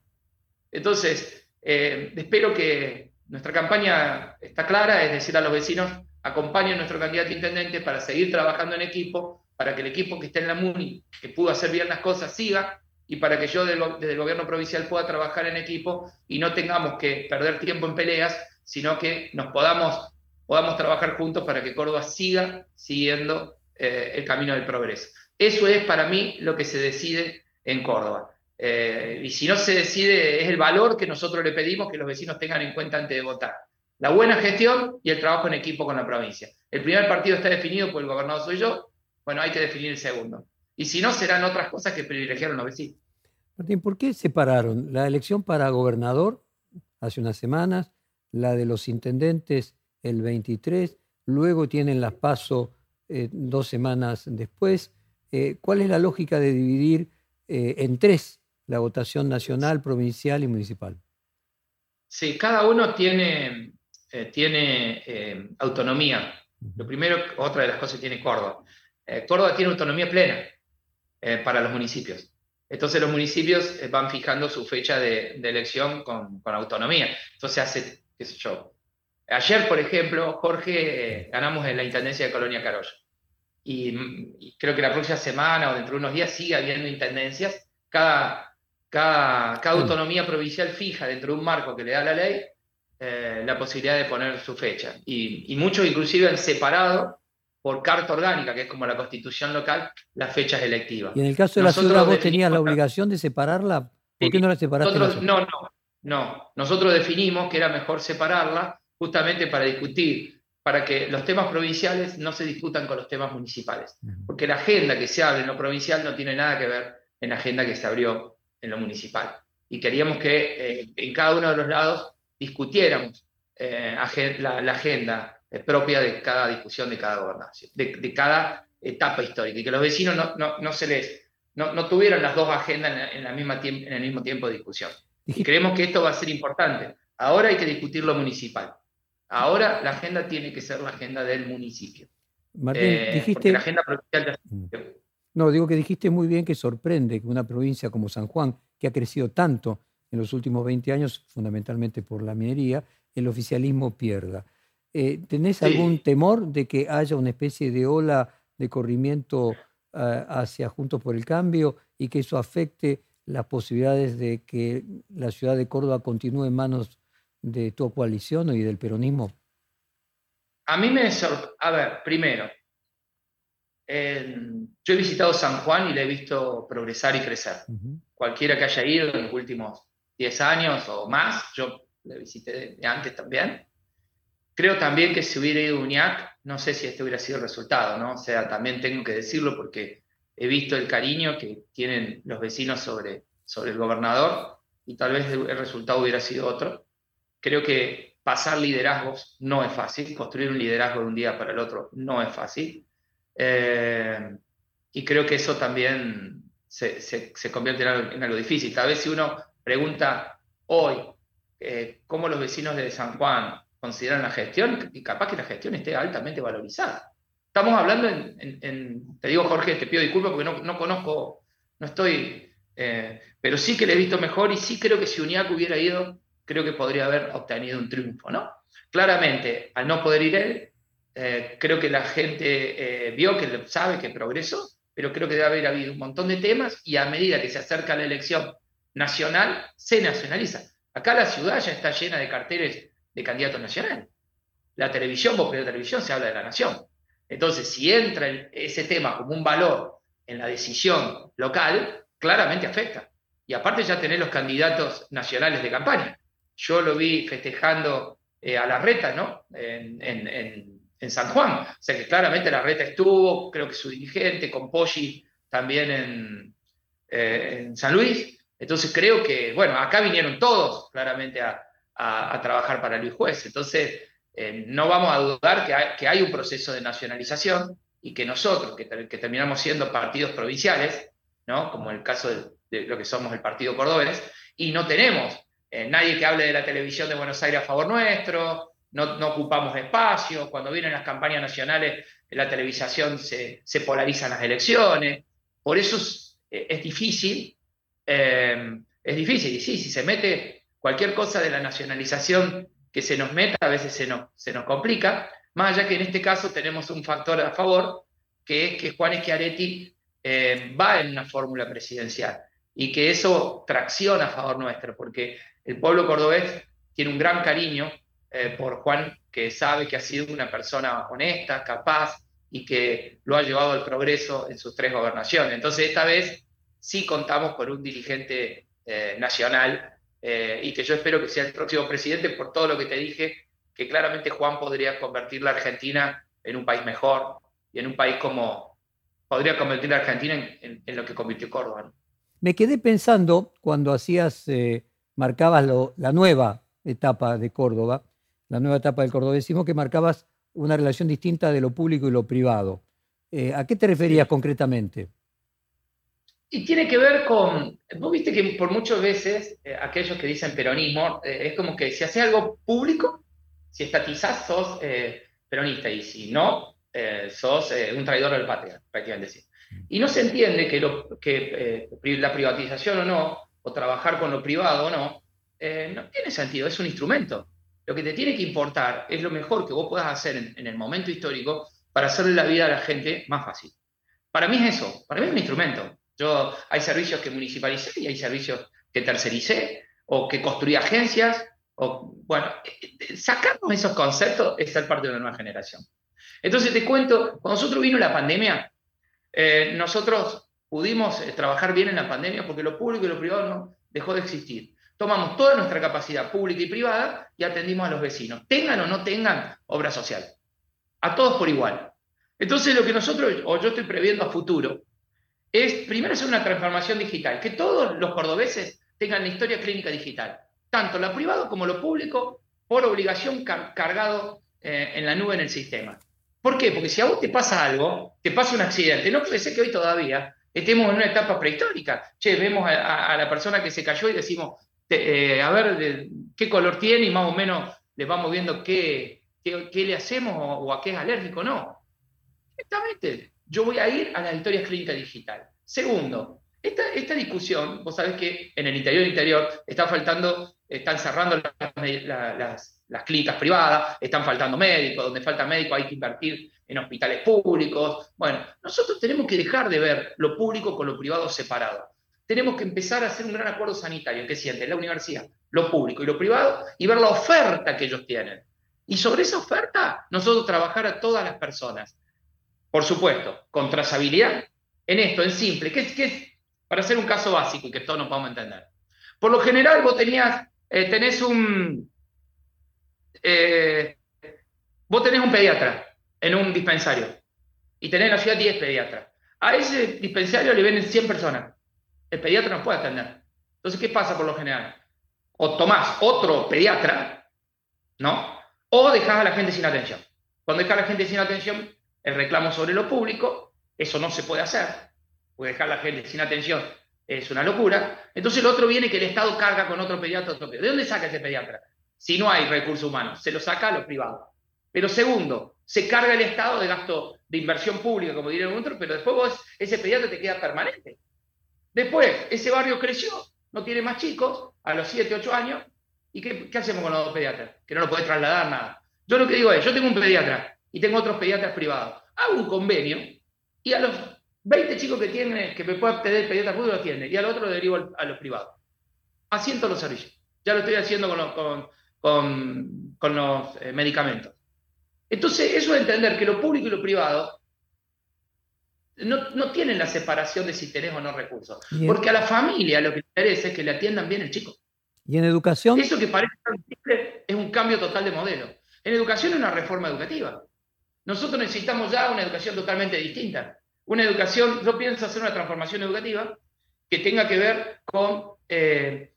Entonces, eh, espero que, nuestra campaña está clara, es decir a los vecinos, acompañen a nuestro candidato intendente para seguir trabajando en equipo, para que el equipo que esté en la MUNI, que pudo hacer bien las cosas, siga, y para que yo desde el gobierno provincial pueda trabajar en equipo y no tengamos que perder tiempo en peleas, sino que nos podamos, podamos trabajar juntos para que Córdoba siga siguiendo eh, el camino del progreso. Eso es para mí lo que se decide en Córdoba. Eh, y si no se decide, es el valor que nosotros le pedimos que los vecinos tengan en cuenta antes de votar. La buena gestión y el trabajo en equipo con la provincia. El primer partido está definido por el gobernador soy yo, bueno, hay que definir el segundo. Y si no, serán otras cosas que privilegiaron los vecinos. Martín, ¿por qué separaron la elección para gobernador hace unas semanas, la de los intendentes el 23, luego tienen las PASO eh, dos semanas después? Eh, ¿Cuál es la lógica de dividir en tres la votación nacional, provincial y municipal. Sí, cada uno tiene, eh, tiene eh, autonomía. Lo primero, otra de las cosas que tiene Córdoba. Eh, Córdoba tiene autonomía plena para los municipios. Entonces los municipios van fijando su fecha de, elección con, autonomía. Entonces hace, qué sé yo. Ayer, por ejemplo, Jorge, ganamos en la Intendencia de Colonia Carolla. Y, y, creo que la próxima semana o dentro de unos días sigue habiendo intendencias. Cada, cada, autonomía provincial fija dentro de un marco que le da la ley eh, la posibilidad de poner su fecha. Y, muchos inclusive han separado por carta orgánica, que es como la constitución local, las fechas electivas. Y en el caso de la ciudad, vos tenías la obligación de separarla. ¿Por qué no la separaste? no, no, no. Nosotros definimos que era mejor separarla justamente para discutir, para que los temas provinciales no se discutan con los temas municipales. Porque la agenda que se abre en lo provincial no tiene nada que ver en la agenda que se abrió en lo municipal. Y queríamos que eh, en cada uno de los lados discutiéramos eh, la, agenda eh, propia de cada discusión de cada gobernación, de, cada etapa histórica, y que los vecinos no, no, no se les, no, no, tuvieran las dos agendas en, la misma en el mismo tiempo de discusión. Y creemos que esto va a ser importante. Ahora hay que discutir lo municipal. Ahora la agenda tiene que ser la agenda del municipio. Martín, dijiste... La agenda provincial mm. No, digo que dijiste muy bien que sorprende que una provincia como San Juan, que ha crecido tanto en los últimos 20 años, fundamentalmente por la minería, el oficialismo pierda. Eh, ¿Tenés algún temor de que haya una especie de ola de corrimiento eh, hacia Juntos por el Cambio y que eso afecte las posibilidades de que la ciudad de Córdoba continúe en manos de tu coalición y del peronismo? A mí me sorprende, a ver, primero, yo he visitado San Juan y le he visto progresar y crecer. Cualquiera que haya ido en los últimos 10 años o más, yo le visité de, antes también, creo también que si hubiera ido UNIAC, no sé si este hubiera sido el resultado, ¿no? O sea, también tengo que decirlo porque he visto el cariño que tienen los vecinos sobre, sobre el gobernador y tal vez el resultado hubiera sido otro. Creo que pasar liderazgos no es fácil, construir un liderazgo de un día para el otro no es fácil. Eh, y creo que eso también se, se, convierte en algo, difícil. Tal vez si uno pregunta hoy eh, cómo los vecinos de San Juan consideran la gestión, y capaz que la gestión esté altamente valorizada. Estamos hablando en, te digo Jorge, te pido disculpas porque no, no conozco, no estoy, eh, pero sí que le he visto mejor y sí creo que si UNIAC hubiera ido, creo que podría haber obtenido un triunfo, ¿no? Claramente, al no poder ir él, eh, creo que la gente vio que sabe que progresó, pero creo que debe haber habido un montón de temas y a medida que se acerca la elección nacional, se nacionaliza. Acá la ciudad ya está llena de carteles de candidatos nacionales. La televisión, vos la televisión, se habla de la nación. Entonces, si entra ese tema como un valor en la decisión local, claramente afecta. Y aparte ya tenés los candidatos nacionales de campaña. Yo lo vi festejando eh, a la reta, ¿no? En, San Juan. O sea que claramente la reta estuvo, creo que su dirigente, con Poggi también en, eh, en San Luis. Entonces creo que, bueno, acá vinieron todos claramente a, trabajar para Luis Juez. Entonces, eh, no vamos a dudar que hay, un proceso de nacionalización y que nosotros, que, terminamos siendo partidos provinciales, ¿no? como el caso de, lo que somos el Partido Cordobés, y no tenemos eh, nadie que hable de la televisión de Buenos Aires a favor nuestro, no, no ocupamos espacio, cuando vienen las campañas nacionales, en la televisación se, se polarizan las elecciones, por eso es, es difícil eh, es difícil. Y sí, si se mete cualquier cosa de la nacionalización que se nos meta, a veces se nos, se nos complica, más allá que en este caso tenemos un factor a favor, que es que Juan Schiaretti eh, va en una fórmula presidencial y que eso tracciona a favor nuestro, porque el pueblo cordobés tiene un gran cariño eh, por Juan, que sabe que ha sido una persona honesta, capaz y que lo ha llevado al progreso en sus tres gobernaciones. Entonces, esta vez sí contamos con un dirigente eh, nacional eh, y que yo espero que sea el próximo presidente por todo lo que te dije, que claramente Juan podría convertir la Argentina en un país mejor y en un país como podría convertir la Argentina en, lo que convirtió Córdoba. Me quedé pensando cuando hacías, eh, marcabas la nueva etapa de Córdoba, la nueva etapa del cordobesismo, que marcabas una relación distinta de lo público y lo privado. ¿A qué te referías concretamente? Y tiene que ver con, vos viste que por muchas veces eh, aquellos que dicen peronismo, eh, es como que si haces algo público, si estatizás, sos eh, peronista, y si no, sos un traidor del patria, prácticamente. Y no se entiende que, lo, que la privatización o no, o trabajar con lo privado o no, no tiene sentido, es un instrumento. Lo que te tiene que importar es lo mejor que vos puedas hacer en, en el momento histórico para hacerle la vida a la gente más fácil. Para mí es eso, para mí es un instrumento. Yo, hay servicios que municipalicé y hay servicios que tercericé o que construí agencias. O, bueno, sacarnos esos conceptos es ser parte de una nueva generación. Entonces te cuento, cuando nosotros vino la pandemia, eh, nosotros pudimos eh, trabajar bien en la pandemia porque lo público y lo privado no dejó de existir. Tomamos toda nuestra capacidad pública y privada y atendimos a los vecinos, tengan o no tengan obra social. A todos por igual. Entonces lo que nosotros, o yo estoy previendo a futuro, es primero hacer una transformación digital, que todos los cordobeses tengan la historia clínica digital, tanto lo privado como lo público, por obligación cargado eh, en la nube en el sistema. ¿Por qué? Porque si a vos te pasa algo, te pasa un accidente, no puede ser que hoy todavía estemos en una etapa prehistórica. Che, vemos a, la persona que se cayó y decimos, eh, a ver qué color tiene y más o menos le vamos viendo qué, qué, le hacemos o, o, a qué es alérgico. No. Exactamente yo voy a ir a las historias clínicas digital. Segundo, esta, discusión, vos sabés que en el interior interior está faltando, están cerrando las, las, clínicas privadas, están faltando médicos, donde falta médico hay que invertir en hospitales públicos. Bueno, nosotros tenemos que dejar de ver lo público con lo privado separado. Tenemos que empezar a hacer un gran acuerdo sanitario que siente la universidad, lo público y lo privado, y ver la oferta que ellos tienen. Y sobre esa oferta, nosotros trabajar a todas las personas por supuesto, con trazabilidad. En esto, en simple, ¿qué, es para hacer un caso básico y que todos nos podamos entender? Por lo general, vos eh, tenés un, eh, Vos tenés un pediatra en un dispensario y tenés en la ciudad 10 pediatras. A ese dispensario le vienen 100 personas. El pediatra no puede atender. Entonces, ¿qué pasa por lo general? O tomás otro pediatra, ¿no? O dejás a la gente sin atención. Cuando dejas a la gente sin atención, el reclamo sobre lo público, eso no se puede hacer, porque dejar a la gente sin atención es una locura. Entonces el otro viene que el Estado carga con otro pediatra, otro. ¿De dónde saca ese pediatra? Si no hay recursos humanos, se lo saca a los privados. Pero segundo, se carga el Estado de gasto de inversión pública, como diría otro, pero después vos, ese pediatra te queda permanente. Después, ese barrio creció, no tiene más chicos, a los 7, 8 años, ¿y qué, hacemos con los dos pediatras? Que no lo podés trasladar nada. Yo lo que digo es, yo tengo un pediatra y tengo otros pediatras privados. Hago un convenio y a los 20 chicos que tienen, que me puede pedir pediatra público, lo atiende, y al otro lo derivo a los privados. Asiento los servicios. Ya lo estoy haciendo con los, con, con, los eh, medicamentos. Entonces, eso de entender que lo público y lo privado no, tienen la separación de si tenés o no recursos. Porque a la familia lo que le interesa es que le atiendan bien el chico. ¿Y en educación? Eso que parece tan simple es un cambio total de modelo. En educación es una reforma educativa. Nosotros necesitamos ya una educación totalmente distinta. Una educación, yo pienso hacer una transformación educativa que tenga que ver con, eh,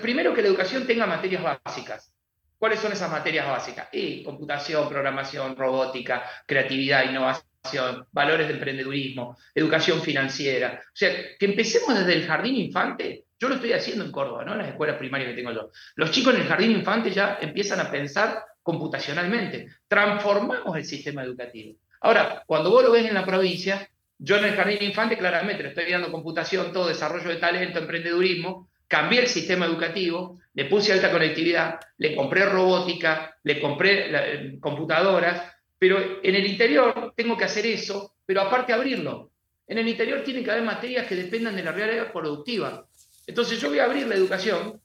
primero que la educación tenga materias básicas. ¿Cuáles son esas materias básicas? Y computación, programación, robótica, creatividad, innovación, valores de emprendedurismo, educación financiera. O sea, que empecemos desde el jardín infante. Yo lo estoy haciendo en Córdoba, ¿no? En las escuelas primarias que tengo yo. Los chicos en el jardín infante ya empiezan a pensar computacionalmente. Transformamos el sistema educativo. Ahora, cuando vos lo ves en la provincia, yo en el jardín infante claramente le estoy dando computación, todo desarrollo de talento, emprendedurismo, cambié el sistema educativo, le puse alta conectividad, le compré robótica, le compré eh, computadoras, pero en el interior tengo que hacer eso, pero aparte abrirlo. En el interior tiene que haber materias que dependan de la realidad productiva. Entonces yo voy a abrir la educación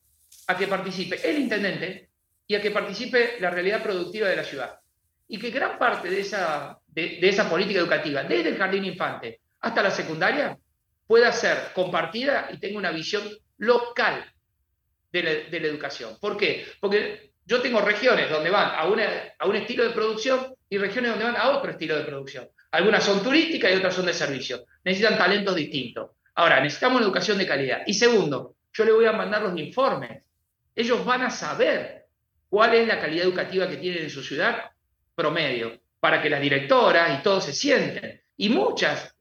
a que participe el intendente y a que participe la realidad productiva de la ciudad. Y que gran parte de esa, de esa política educativa, desde el jardín infante hasta la secundaria, pueda ser compartida y tenga una visión local de la, educación. ¿Por qué? Porque yo tengo regiones donde van a, a un estilo de producción y regiones donde van a otro estilo de producción. Algunas son turísticas y otras son de servicio. Necesitan talentos distintos. Ahora, necesitamos una educación de calidad. Y segundo, yo le voy a mandar los informes. Ellos van a saber cuál es la calidad educativa que tienen en su ciudad promedio, para que las directoras y todos se sienten. Y muchas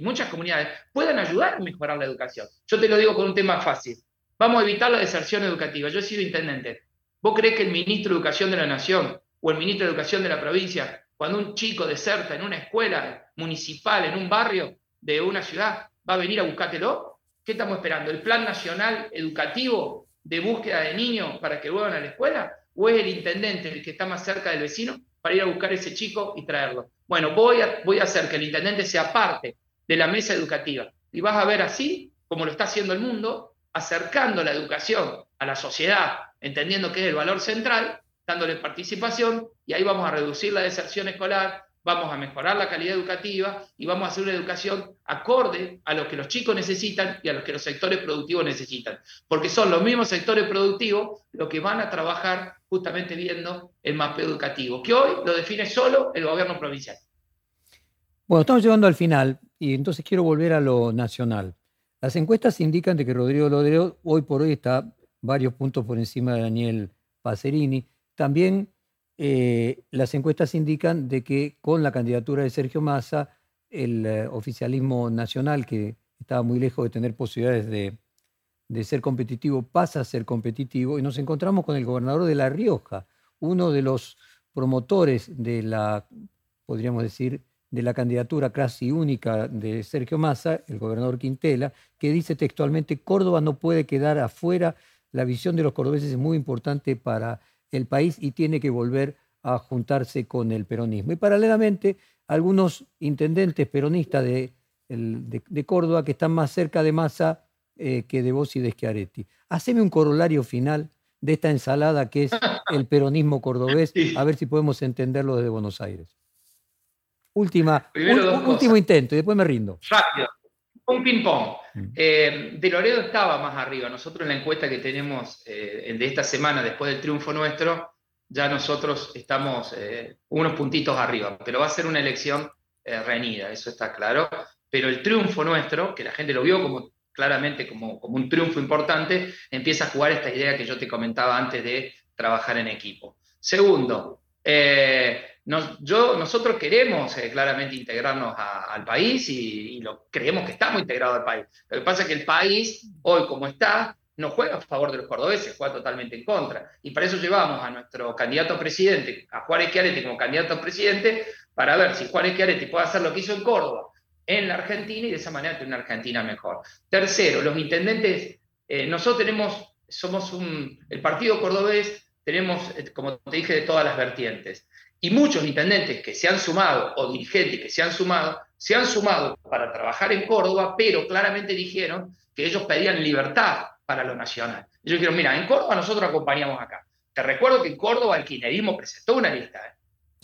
muchas comunidades puedan ayudar a mejorar la educación. Yo te lo digo con un tema fácil. Vamos a evitar la deserción educativa. Yo he sido intendente. ¿Vos crees que el ministro de Educación de la Nación o el ministro de Educación de la provincia, cuando un chico deserta en una escuela municipal, en un barrio de una ciudad, va a venir a buscártelo? ¿Qué estamos esperando? ¿El Plan Nacional Educativo de búsqueda de niños para que vuelvan a la escuela? ¿O es el intendente el que está más cerca del vecino para ir a buscar ese chico y traerlo? Bueno, voy a, voy a hacer que el intendente sea parte de la mesa educativa. Y vas a ver así, como lo está haciendo el mundo, acercando la educación a la sociedad, entendiendo que es el valor central, dándole participación, y ahí vamos a reducir la deserción escolar, vamos a mejorar la calidad educativa y vamos a hacer una educación acorde a lo que los chicos necesitan y a lo que los sectores productivos necesitan. Porque son los mismos sectores productivos los que van a trabajar justamente viendo el mapeo educativo, que hoy lo define solo el gobierno provincial. Bueno, estamos llegando al final y entonces quiero volver a lo nacional. Las encuestas indican de que Rodrigo Lodreo hoy por hoy está varios puntos por encima de Daniel Pacerini. También eh, las encuestas indican de que con la candidatura de Sergio Massa, el eh, oficialismo nacional, que estaba muy lejos de tener posibilidades de, ser competitivo, pasa a ser competitivo y nos encontramos con el gobernador de La Rioja, uno de los promotores de la, podríamos decir, de la candidatura casi única de Sergio Massa, el gobernador Quintela, que dice textualmente, Córdoba no puede quedar afuera, la visión de los cordobeses es muy importante para el país y tiene que volver a juntarse con el peronismo. Y paralelamente, algunos intendentes peronistas de, de, Córdoba que están más cerca de Massa eh, que de vos y de Schiaretti. Haceme un corolario final de esta ensalada que es el peronismo cordobés, a ver si podemos entenderlo desde Buenos Aires. Última, último intento y después me rindo. Rápido. Un ping-pong. Eh, de Loredo estaba más arriba. Nosotros en la encuesta que tenemos eh, de esta semana, después del triunfo nuestro, ya nosotros estamos eh, unos puntitos arriba, pero va a ser una elección reñida, eso está claro. Pero el triunfo nuestro, que la gente lo vio como claramente como, un triunfo importante, empieza a jugar esta idea que yo te comentaba antes de trabajar en equipo. Segundo, nosotros queremos claramente integrarnos al país y, creemos que estamos integrados al país. Lo que pasa es que el país, hoy como está, no juega a favor de los cordobeses, juega totalmente en contra. Y para eso llevamos a nuestro candidato a presidente, a Juárez Chiaretti como candidato a presidente, para ver si Juárez Chiaretti puede hacer lo que hizo en Córdoba, en la Argentina, y de esa manera tener una Argentina mejor. Tercero, los intendentes, eh, nosotros tenemos, somos un, el partido cordobés, tenemos, eh, como te dije, de todas las vertientes. Y muchos intendentes que se han sumado, o dirigentes que se han sumado, se han sumado para trabajar en Córdoba, pero claramente dijeron que ellos pedían libertad para lo nacional. yo quiero, mira, en Córdoba nosotros acompañamos acá. Te recuerdo que en Córdoba el kirchnerismo presentó una lista, ¿eh?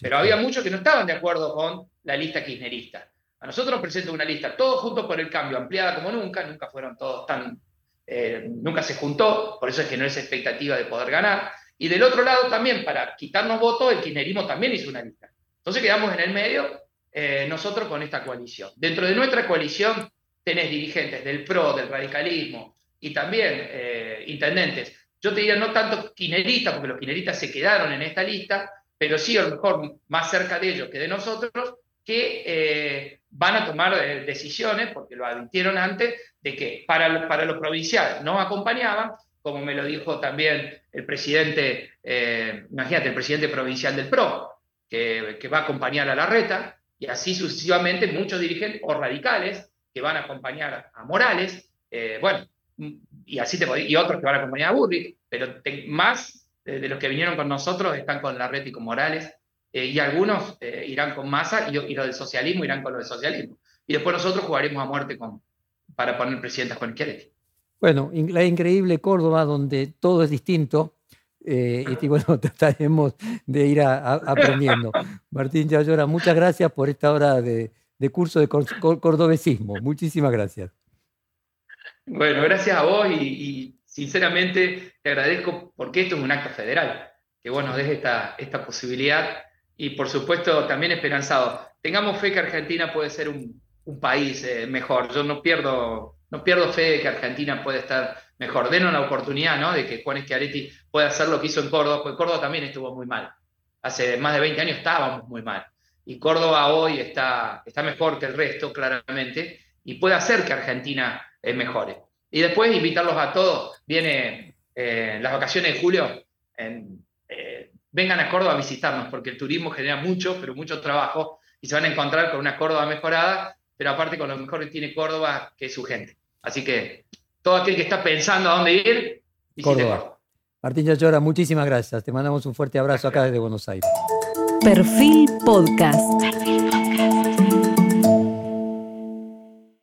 pero había muchos que no estaban de acuerdo con la lista kirchnerista. A nosotros nos presentó una lista, todos juntos por el cambio, ampliada como nunca, nunca fueron todos tan, eh, nunca se juntó, por eso es que no es expectativa de poder ganar. Y del otro lado también, para quitarnos votos, el kirchnerismo también hizo una lista. Entonces quedamos en el medio eh, nosotros con esta coalición. Dentro de nuestra coalición tenés dirigentes del PRO, del radicalismo, y también eh, intendentes. Yo te diría no tanto quineristas, porque los quineristas se quedaron en esta lista, pero sí a lo mejor más cerca de ellos que de nosotros, que eh, van a tomar eh, decisiones, porque lo advirtieron antes, de que para, para los provinciales no acompañaban, como me lo dijo también el presidente, imagínate, el presidente provincial del PRO, que, va a acompañar a la reta, y así sucesivamente muchos dirigentes o radicales que van a acompañar a Morales. bueno, y así y otros que van a acompañar a Burri, pero más de, los que vinieron con nosotros están con la y con Morales, eh, y algunos eh, irán con Massa y, y, los del socialismo irán con los del socialismo. Y después nosotros jugaremos a muerte con, para poner presidentas con Schiaretti. Bueno, la increíble Córdoba, donde todo es distinto, eh, y bueno, trataremos de ir aprendiendo. Martín Chayora, muchas gracias por esta hora de, curso de cordobesismo. Muchísimas gracias. Bueno, gracias a vos y, sinceramente te agradezco porque esto es un acto federal, que vos nos esta, esta posibilidad y por supuesto también esperanzado. Tengamos fe que Argentina puede ser un, país eh, mejor. Yo no pierdo, no pierdo fe de que Argentina puede estar mejor. Denos la oportunidad ¿no? de que Juan Schiaretti pueda hacer lo que hizo en Córdoba, porque Córdoba también estuvo muy mal. Hace más de 20 años estábamos muy mal. Y Córdoba hoy está, está mejor que el resto, claramente, y puede hacer que Argentina mejores. Y después invitarlos a todos. Viene eh, las vacaciones de julio, eh, vengan a Córdoba a visitarnos, porque el turismo genera mucho, pero mucho trabajo, y se van a encontrar con una Córdoba mejorada, pero aparte con lo mejor que tiene Córdoba, que es su gente. Así que todo aquel que está pensando a dónde ir, Córdoba. Martín Yachora, muchísimas gracias. Te mandamos un fuerte abrazo acá desde Buenos Aires. Perfil Podcast.